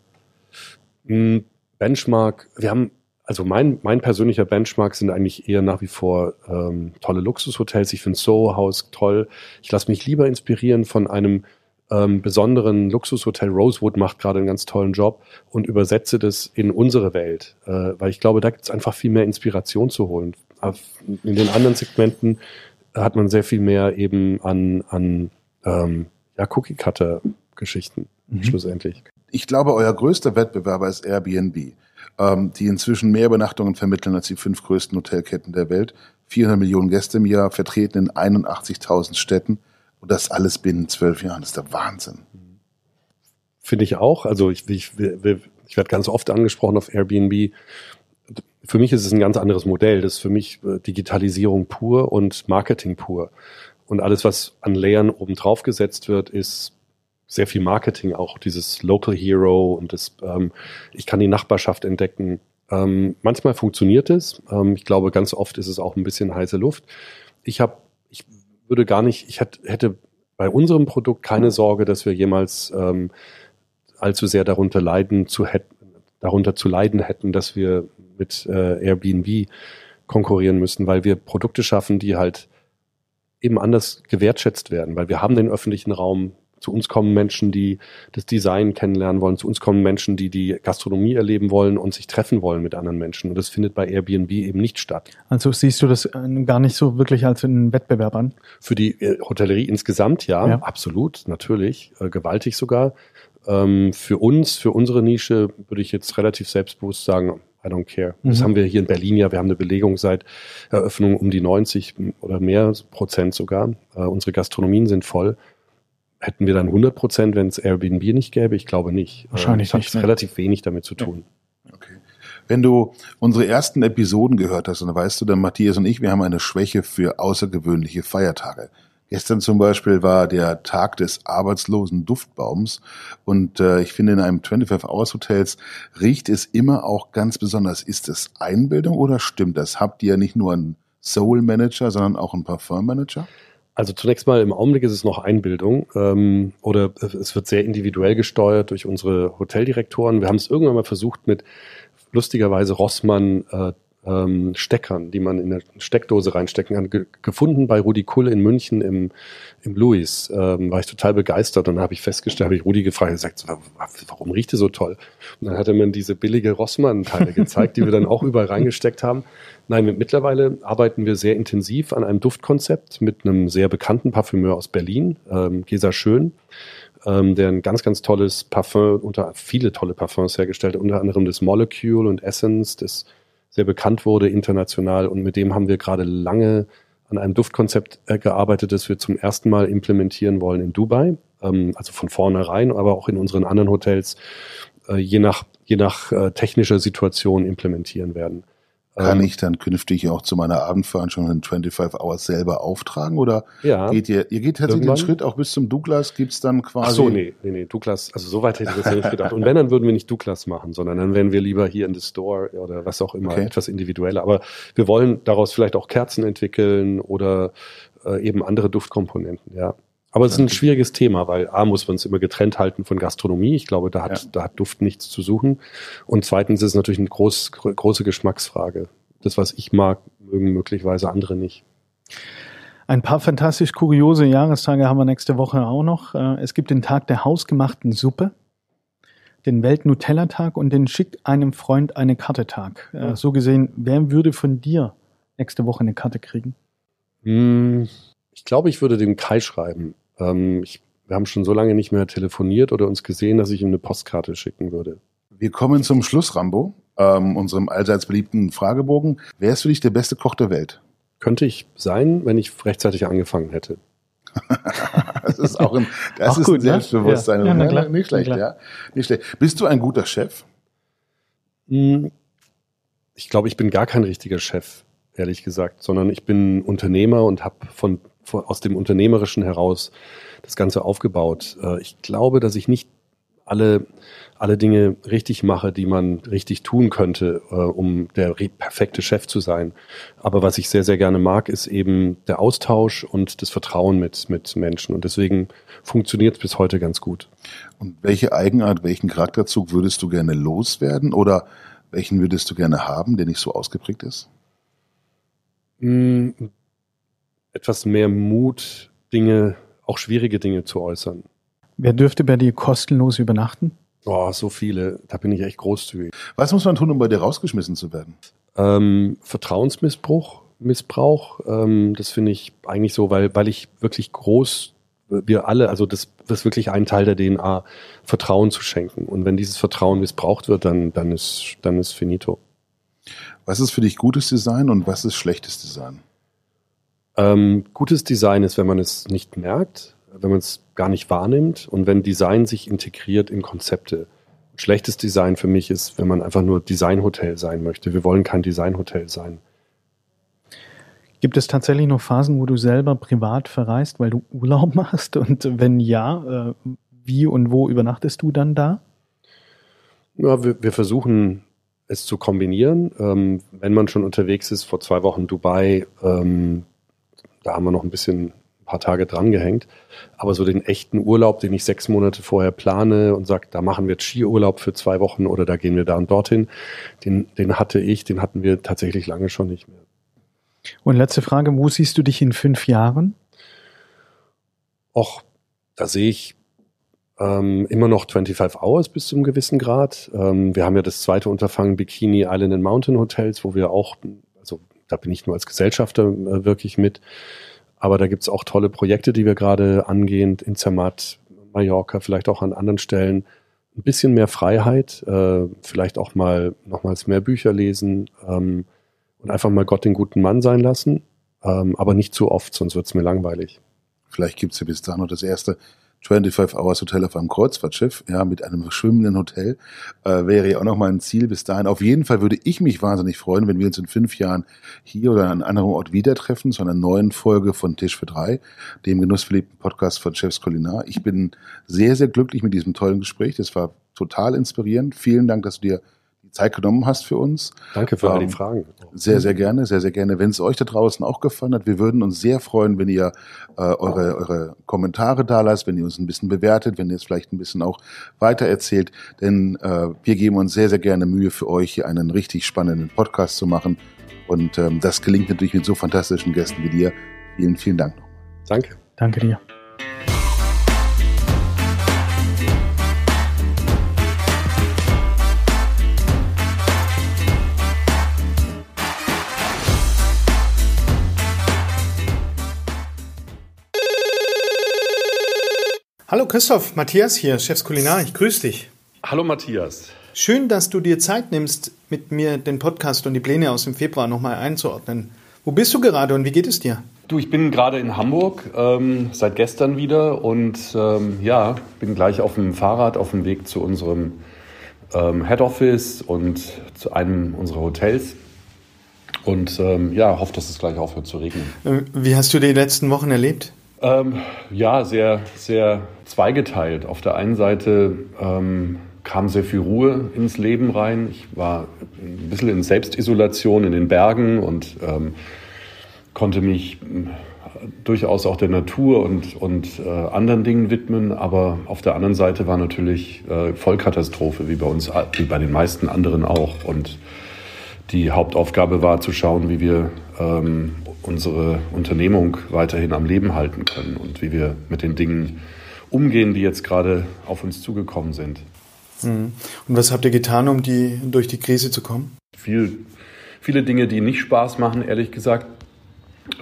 Hm, Benchmark, wir haben also mein, mein persönlicher Benchmark sind eigentlich eher nach wie vor ähm, tolle Luxushotels. Ich finde Soho House toll. Ich lasse mich lieber inspirieren von einem ähm, besonderen Luxushotel. Rosewood macht gerade einen ganz tollen Job und übersetze das in unsere Welt, äh, weil ich glaube, da gibt es einfach viel mehr Inspiration zu holen. In den anderen Segmenten hat man sehr viel mehr eben an, an ähm, ja, Cookie-Cutter-Geschichten mhm. schlussendlich. Ich glaube, euer größter Wettbewerber ist Airbnb ähm, die inzwischen mehr Übernachtungen vermitteln als die fünf größten Hotelketten der Welt. 400 Millionen Gäste im Jahr, vertreten in 81.000 Städten. Und das alles binnen zwölf Jahren. Das ist der Wahnsinn. Finde ich auch. Also ich, ich, ich werde ganz oft angesprochen auf Airbnb. Für mich ist es ein ganz anderes Modell. Das ist für mich äh, Digitalisierung pur und Marketing pur. Und alles, was an Layern oben drauf gesetzt wird, ist sehr viel Marketing, auch dieses Local Hero und das, ähm, ich kann die Nachbarschaft entdecken. Ähm, manchmal funktioniert es. Ähm, ich glaube, ganz oft ist es auch ein bisschen heiße Luft. Ich habe, ich würde gar nicht, ich hätte, hätte bei unserem Produkt keine Sorge, dass wir jemals ähm, allzu sehr darunter leiden zu hätten, darunter zu leiden hätten, dass wir mit äh, Airbnb konkurrieren müssen, weil wir Produkte schaffen, die halt eben anders gewertschätzt werden, weil wir haben den öffentlichen Raum, zu uns kommen Menschen, die das Design kennenlernen wollen. Zu uns kommen Menschen, die die Gastronomie erleben wollen und sich treffen wollen mit anderen Menschen. Und das findet bei Airbnb eben nicht statt. Also siehst du das äh, gar nicht so wirklich als einen Wettbewerb an? Für die äh, Hotellerie insgesamt, ja, ja. absolut, natürlich, äh, gewaltig sogar. Ähm, für uns, für unsere Nische, würde ich jetzt relativ selbstbewusst sagen, I don't care. Das mhm. haben wir hier in Berlin ja. Wir haben eine Belegung seit Eröffnung um die 90 oder mehr Prozent sogar. Äh, unsere Gastronomien sind voll. Hätten wir dann 100 Prozent, wenn es Airbnb nicht gäbe? Ich glaube nicht. Wahrscheinlich das hat nicht. relativ wenig damit zu tun. Okay. Wenn du unsere ersten Episoden gehört hast, dann weißt du, der Matthias und ich, wir haben eine Schwäche für außergewöhnliche Feiertage. Gestern zum Beispiel war der Tag des arbeitslosen Duftbaums und äh, ich finde, in einem 25 Hours Hotels riecht es immer auch ganz besonders. Ist es Einbildung oder stimmt das? Habt ihr nicht nur einen Soul Manager, sondern auch einen Parfum Manager? Also zunächst mal im Augenblick ist es noch Einbildung ähm, oder es wird sehr individuell gesteuert durch unsere Hoteldirektoren. Wir haben es irgendwann mal versucht mit lustigerweise Rossmann äh, ähm, Steckern, die man in eine Steckdose reinstecken kann, ge gefunden bei Rudi Kull in München im, im Louis. Ähm, war ich total begeistert und dann habe ich festgestellt, habe ich Rudi gefragt, er sagt, warum riecht es so toll? Und dann hat er mir diese billige Rossmann-Teile gezeigt, die wir dann auch überall reingesteckt haben. Nein, mittlerweile arbeiten wir sehr intensiv an einem Duftkonzept mit einem sehr bekannten Parfümeur aus Berlin, ähm, Gesa Schön ähm, der ein ganz, ganz tolles Parfum, unter viele tolle Parfums hergestellt, unter anderem das Molecule und Essence, das sehr bekannt wurde international und mit dem haben wir gerade lange an einem Duftkonzept äh, gearbeitet, das wir zum ersten Mal implementieren wollen in Dubai, ähm, also von vornherein, aber auch in unseren anderen Hotels, äh, je nach, je nach äh, technischer Situation implementieren werden. Kann ähm, ich dann künftig auch zu meiner Abendveranstaltung in 25 Hours selber auftragen oder ja, geht ihr, ihr geht tatsächlich den Schritt auch bis zum Douglas, gibt's dann quasi? Ach so, nee, nee, nee, Douglas, also so weit hätte ich das nicht gedacht. Und wenn, dann würden wir nicht Douglas machen, sondern dann wären wir lieber hier in the Store oder was auch immer, okay. etwas individueller. Aber wir wollen daraus vielleicht auch Kerzen entwickeln oder äh, eben andere Duftkomponenten, ja. Aber es ist ein schwieriges Thema, weil A muss man es immer getrennt halten von Gastronomie. Ich glaube, da hat, ja. da hat Duft nichts zu suchen. Und zweitens ist es natürlich eine groß, große Geschmacksfrage. Das, was ich mag, mögen möglicherweise andere nicht. Ein paar fantastisch kuriose Jahrestage haben wir nächste Woche auch noch. Äh, es gibt den Tag der hausgemachten Suppe, den Welt-Nutella-Tag und den Schick einem Freund eine Karte-Tag. Äh, ja. So gesehen, wer würde von dir nächste Woche eine Karte kriegen? Hm, ich glaube, ich würde dem Kai schreiben. Ähm, ich, wir haben schon so lange nicht mehr telefoniert oder uns gesehen, dass ich ihm eine Postkarte schicken würde. Wir kommen zum Schluss, Rambo, ähm, unserem allseits beliebten Fragebogen. Wer ist für dich der beste Koch der Welt? Könnte ich sein, wenn ich rechtzeitig angefangen hätte. das ist auch ein, das auch ist gut, ein ne? Selbstbewusstsein. Ja, ja, ja, nicht schlecht, ja. Nicht schlecht. Bist du ein guter Chef? Hm, ich glaube, ich bin gar kein richtiger Chef, ehrlich gesagt, sondern ich bin Unternehmer und habe von aus dem Unternehmerischen heraus das Ganze aufgebaut. Äh, ich glaube, dass ich nicht alle, alle Dinge richtig mache, die man richtig tun könnte, äh, um der perfekte Chef zu sein. Aber was ich sehr, sehr gerne mag, ist eben der Austausch und das Vertrauen mit, mit Menschen. Und deswegen funktioniert es bis heute ganz gut. Und welche Eigenart, welchen Charakterzug würdest du gerne loswerden oder welchen würdest du gerne haben, der nicht so ausgeprägt ist? Hm, etwas mehr Mut, Dinge, auch schwierige Dinge zu äußern. Wer dürfte bei dir kostenlos übernachten? Oh, so viele. Da bin ich echt großzügig. Was muss man tun, um bei dir rausgeschmissen zu werden? Ähm, Vertrauensmissbrauch, Missbrauch. Ähm, das finde ich eigentlich so, weil, weil ich wirklich groß, wir alle, also das, das ist wirklich ein Teil der DNA, Vertrauen zu schenken. Und wenn dieses Vertrauen missbraucht wird, dann, dann ist, dann ist finito. Was ist für dich gutes Design und was ist schlechtes Design? Ähm, gutes Design ist, wenn man es nicht merkt, wenn man es gar nicht wahrnimmt und wenn Design sich integriert in Konzepte. Schlechtes Design für mich ist, wenn man einfach nur Designhotel sein möchte. Wir wollen kein Designhotel sein. Gibt es tatsächlich noch Phasen, wo du selber privat verreist, weil du Urlaub machst? Und wenn ja, äh, wie und wo übernachtest du dann da? Ja, wir, wir versuchen es zu kombinieren. Ähm, wenn man schon unterwegs ist, vor zwei Wochen Dubai, ähm, da haben wir noch ein bisschen ein paar Tage dran gehängt. Aber so den echten Urlaub, den ich sechs Monate vorher plane und sage, da machen wir jetzt Skiurlaub für zwei Wochen oder da gehen wir da und dorthin, den, den hatte ich, den hatten wir tatsächlich lange schon nicht mehr. Und letzte Frage, wo siehst du dich in fünf Jahren? Och, da sehe ich ähm, immer noch 25 Hours bis zu einem gewissen Grad. Ähm, wir haben ja das zweite Unterfangen Bikini Island and Mountain Hotels, wo wir auch da bin ich nur als Gesellschafter äh, wirklich mit. Aber da gibt es auch tolle Projekte, die wir gerade angehen, in Zermatt, Mallorca, vielleicht auch an anderen Stellen. Ein bisschen mehr Freiheit, äh, vielleicht auch mal nochmals mehr Bücher lesen ähm, und einfach mal Gott den guten Mann sein lassen. Ähm, aber nicht zu oft, sonst wird es mir langweilig. Vielleicht gibt es ja bis dahin noch das erste 25 Hours Hotel auf einem Kreuzfahrtschiff, ja, mit einem schwimmenden Hotel, äh, wäre ja auch noch mal ein Ziel bis dahin. Auf jeden Fall würde ich mich wahnsinnig freuen, wenn wir uns in fünf Jahren hier oder an einem anderen Ort wieder treffen, zu einer neuen Folge von Tisch für drei, dem genussverliebten Podcast von Chefs Kulinar. Ich bin sehr, sehr glücklich mit diesem tollen Gespräch. Das war total inspirierend. Vielen Dank, dass du dir Zeit genommen hast für uns. Danke für ähm, all die Fragen. Sehr, sehr gerne, sehr, sehr gerne. Wenn es euch da draußen auch gefallen hat, wir würden uns sehr freuen, wenn ihr äh, eure, eure Kommentare da lasst, wenn ihr uns ein bisschen bewertet, wenn ihr es vielleicht ein bisschen auch weiter erzählt. Denn äh, wir geben uns sehr, sehr gerne Mühe für euch, hier einen richtig spannenden Podcast zu machen. Und ähm, das gelingt natürlich mit so fantastischen Gästen wie dir. Vielen, vielen Dank nochmal. Danke. Danke dir. Hallo Christoph, Matthias hier, Chefs Kulinar, ich grüße dich. Hallo Matthias. Schön, dass du dir Zeit nimmst, mit mir den Podcast und die Pläne aus dem Februar nochmal einzuordnen. Wo bist du gerade und wie geht es dir? Du, ich bin gerade in Hamburg, ähm, seit gestern wieder und ähm, ja, bin gleich auf dem Fahrrad auf dem Weg zu unserem ähm, Head Office und zu einem unserer Hotels. Und ähm, ja, hoffe, dass es gleich aufhört zu regnen. Äh, wie hast du die letzten Wochen erlebt? Ähm, ja, sehr, sehr zweigeteilt. Auf der einen Seite ähm, kam sehr viel Ruhe ins Leben rein. Ich war ein bisschen in Selbstisolation in den Bergen und ähm, konnte mich äh, durchaus auch der Natur und, und äh, anderen Dingen widmen. Aber auf der anderen Seite war natürlich äh, Vollkatastrophe, wie bei uns, wie bei den meisten anderen auch. Und die Hauptaufgabe war zu schauen, wie wir ähm, unsere Unternehmung weiterhin am Leben halten können und wie wir mit den Dingen umgehen, die jetzt gerade auf uns zugekommen sind. Mhm. Und was habt ihr getan, um die, durch die Krise zu kommen? Viel, viele Dinge, die nicht Spaß machen, ehrlich gesagt.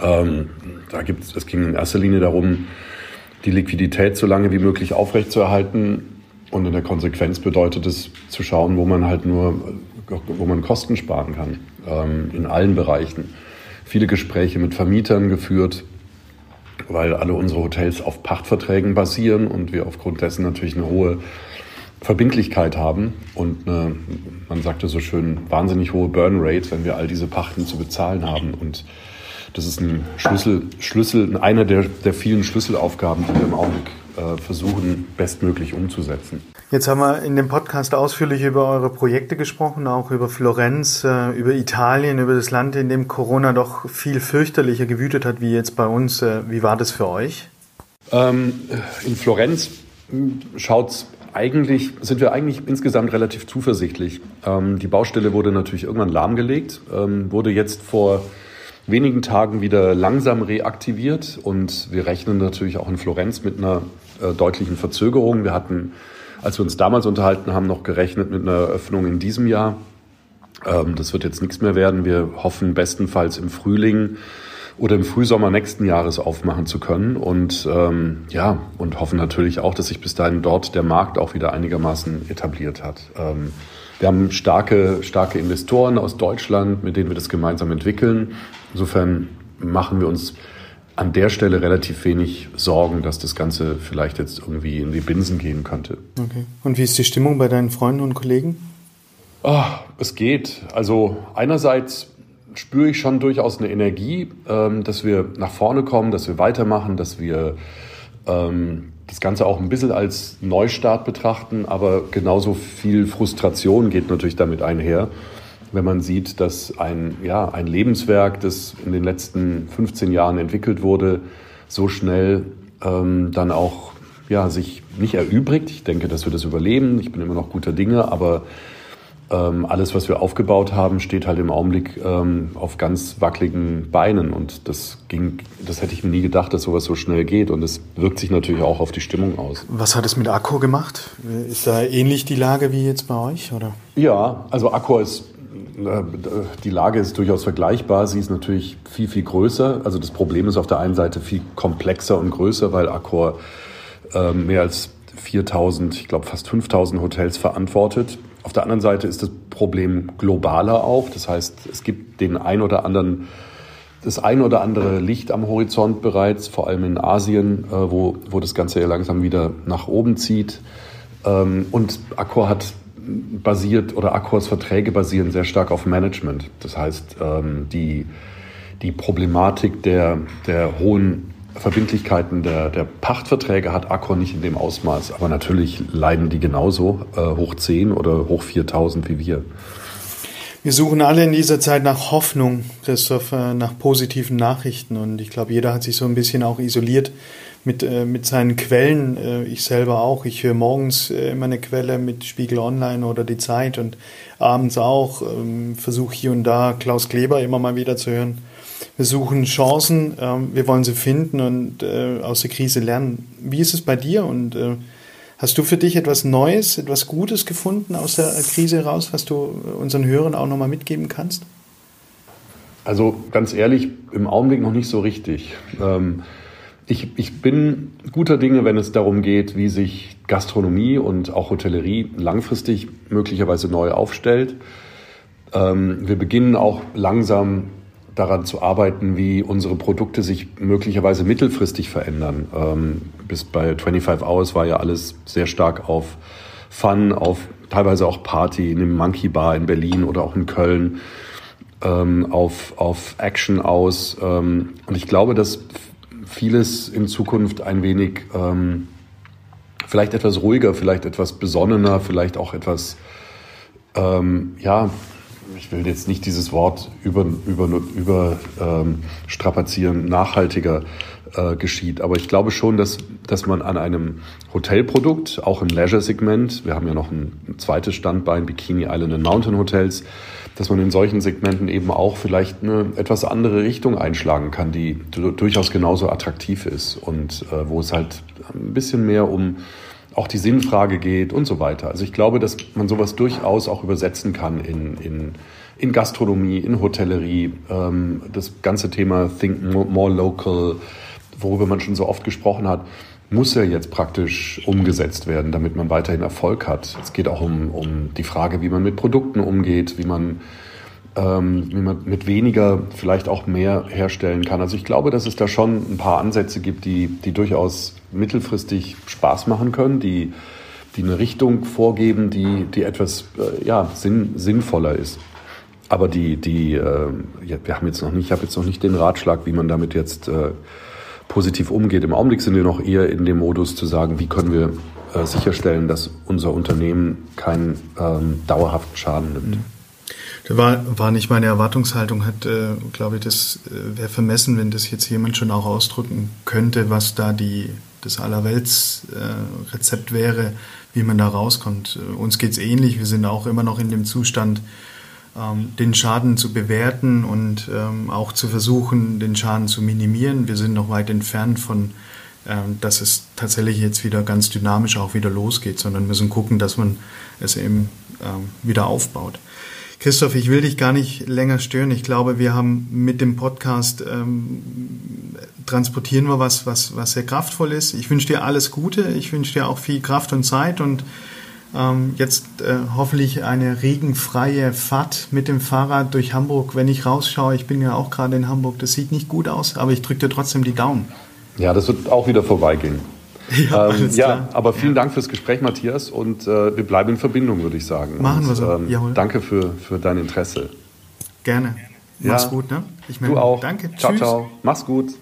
Ähm, da gibt's, es ging in erster Linie darum, die Liquidität so lange wie möglich aufrechtzuerhalten. Und in der Konsequenz bedeutet es zu schauen, wo man halt nur, wo man Kosten sparen kann, ähm, in allen Bereichen viele Gespräche mit Vermietern geführt, weil alle unsere Hotels auf Pachtverträgen basieren und wir aufgrund dessen natürlich eine hohe Verbindlichkeit haben und eine, man sagte so schön, wahnsinnig hohe Burn Rate, wenn wir all diese Pachten zu bezahlen haben. Und das ist ein Schlüssel, Schlüssel, einer der, der vielen Schlüsselaufgaben, die wir im Augenblick äh, versuchen, bestmöglich umzusetzen. Jetzt haben wir in dem Podcast ausführlich über eure Projekte gesprochen, auch über Florenz, äh, über Italien, über das Land, in dem Corona doch viel fürchterlicher gewütet hat wie jetzt bei uns. Äh, wie war das für euch? Ähm, in Florenz hm, schaut's eigentlich, sind wir eigentlich insgesamt relativ zuversichtlich. Ähm, die Baustelle wurde natürlich irgendwann lahmgelegt, ähm, wurde jetzt vor wenigen Tagen wieder langsam reaktiviert und wir rechnen natürlich auch in Florenz mit einer äh, deutlichen Verzögerung. Wir hatten als wir uns damals unterhalten haben, noch gerechnet mit einer Eröffnung in diesem Jahr. Ähm, das wird jetzt nichts mehr werden. Wir hoffen bestenfalls im Frühling oder im Frühsommer nächsten Jahres aufmachen zu können und ähm, ja und hoffen natürlich auch, dass sich bis dahin dort der Markt auch wieder einigermaßen etabliert hat. Ähm, wir haben starke starke Investoren aus Deutschland, mit denen wir das gemeinsam entwickeln. Insofern machen wir uns an der Stelle relativ wenig Sorgen, dass das Ganze vielleicht jetzt irgendwie in die Binsen gehen könnte. Okay. Und wie ist die Stimmung bei deinen Freunden und Kollegen? Oh, es geht. Also einerseits spüre ich schon durchaus eine Energie, ähm, dass wir nach vorne kommen, dass wir weitermachen, dass wir ähm, das Ganze auch ein bisschen als Neustart betrachten, aber genauso viel Frustration geht natürlich damit einher wenn man sieht, dass ein, ja, ein Lebenswerk, das in den letzten 15 Jahren entwickelt wurde, so schnell ähm, dann auch ja, sich nicht erübrigt. Ich denke, dass wir das überleben. Ich bin immer noch guter Dinge, aber ähm, alles, was wir aufgebaut haben, steht halt im Augenblick ähm, auf ganz wackeligen Beinen. Und das ging, das hätte ich mir nie gedacht, dass sowas so schnell geht. Und es wirkt sich natürlich auch auf die Stimmung aus. Was hat es mit Accor gemacht? Ist da ähnlich die Lage wie jetzt bei euch? Oder? Ja, also Accor ist die Lage ist durchaus vergleichbar. Sie ist natürlich viel, viel größer. Also das Problem ist auf der einen Seite viel komplexer und größer, weil Accor äh, mehr als 4000, ich glaube fast 5000 Hotels verantwortet. Auf der anderen Seite ist das Problem globaler auch. Das heißt, es gibt den ein oder anderen, das ein oder andere Licht am Horizont bereits, vor allem in Asien, äh, wo, wo das Ganze ja langsam wieder nach oben zieht. Ähm, und Accor hat basiert oder Accors Verträge basieren sehr stark auf Management. Das heißt, ähm, die, die Problematik der, der hohen Verbindlichkeiten der, der Pachtverträge hat Accor nicht in dem Ausmaß. Aber natürlich leiden die genauso äh, hoch 10 oder hoch 4000 wie wir. Wir suchen alle in dieser Zeit nach Hoffnung, Christoph, nach positiven Nachrichten. Und ich glaube, jeder hat sich so ein bisschen auch isoliert mit, äh, mit seinen Quellen. Äh, ich selber auch. Ich höre morgens äh, immer eine Quelle mit Spiegel Online oder die Zeit und abends auch. Ähm, Versuche hier und da Klaus Kleber immer mal wieder zu hören. Wir suchen Chancen, ähm, wir wollen sie finden und äh, aus der Krise lernen. Wie ist es bei dir und äh, Hast du für dich etwas Neues, etwas Gutes gefunden aus der Krise heraus, was du unseren Hörern auch nochmal mitgeben kannst? Also ganz ehrlich, im Augenblick noch nicht so richtig. Ähm, ich, ich bin guter Dinge, wenn es darum geht, wie sich Gastronomie und auch Hotellerie langfristig möglicherweise neu aufstellt. Ähm, wir beginnen auch langsam daran zu arbeiten, wie unsere Produkte sich möglicherweise mittelfristig verändern. Ähm, bis bei 25 Hours war ja alles sehr stark auf Fun, auf teilweise auch Party in dem Monkey Bar in Berlin oder auch in Köln, ähm, auf, auf Action aus. Ähm, und ich glaube, dass vieles in Zukunft ein wenig ähm, vielleicht etwas ruhiger, vielleicht etwas besonnener, vielleicht auch etwas ähm, ja, ich will jetzt nicht dieses Wort über, über, über ähm, nachhaltiger äh, geschieht. Aber ich glaube schon, dass, dass man an einem Hotelprodukt, auch im Leisure-Segment, wir haben ja noch ein, zweites Standbein, Bikini Island and Mountain Hotels, dass man in solchen Segmenten eben auch vielleicht eine etwas andere Richtung einschlagen kann, die durchaus genauso attraktiv ist und äh, wo es halt ein bisschen mehr um auch die Sinnfrage geht und so weiter. Also ich glaube, dass man sowas durchaus auch übersetzen kann in, in, in Gastronomie, in Hotellerie. Ähm, das ganze Thema Think More Local, worüber man schon so oft gesprochen hat, muss ja jetzt praktisch umgesetzt werden, damit man weiterhin Erfolg hat. Es geht auch um, um die Frage, wie man mit Produkten umgeht, wie man ähm, wie man mit weniger vielleicht auch mehr herstellen kann. Also ich glaube, dass es da schon ein paar Ansätze gibt, die, die durchaus mittelfristig Spaß machen können, die, die eine Richtung vorgeben, die, die etwas äh, ja, sinn, sinnvoller ist. Aber die, die äh, wir haben jetzt noch nicht, ich habe jetzt noch nicht den Ratschlag, wie man damit jetzt äh, positiv umgeht. Im Augenblick sind wir noch eher in dem Modus zu sagen, wie können wir äh, sicherstellen, dass unser Unternehmen keinen ähm, dauerhaften Schaden nimmt. Mhm. Das war, war nicht meine Erwartungshaltung, hat, äh, glaube ich, das äh, wäre vermessen, wenn das jetzt jemand schon auch ausdrücken könnte, was da die, das Allerwelts-Rezept äh, wäre, wie man da rauskommt. Äh, uns geht's ähnlich, wir sind auch immer noch in dem Zustand, den Schaden zu bewerten und ähm, auch zu versuchen, den Schaden zu minimieren. Wir sind noch weit entfernt von, ähm, dass es tatsächlich jetzt wieder ganz dynamisch auch wieder losgeht, sondern müssen gucken, dass man es eben ähm, wieder aufbaut. Christoph, ich will dich gar nicht länger stören. Ich glaube, wir haben mit dem Podcast ähm, transportieren wir was, was, was sehr kraftvoll ist. Ich wünsche dir alles Gute. Ich wünsche dir auch viel Kraft und Zeit und ähm, jetzt äh, hoffentlich eine regenfreie Fahrt mit dem Fahrrad durch Hamburg. Wenn ich rausschaue, ich bin ja auch gerade in Hamburg, das sieht nicht gut aus, aber ich drücke dir trotzdem die Daumen. Ja, das wird auch wieder vorbeigehen. Ja, ähm, ja aber vielen ja. Dank fürs Gespräch, Matthias, und äh, wir bleiben in Verbindung, würde ich sagen. Machen und, wir so. Ähm, danke für, für dein Interesse. Gerne. Mach's gut, ne? Ich mein, du auch. Danke. Ciao, Tschüss. ciao. Mach's gut.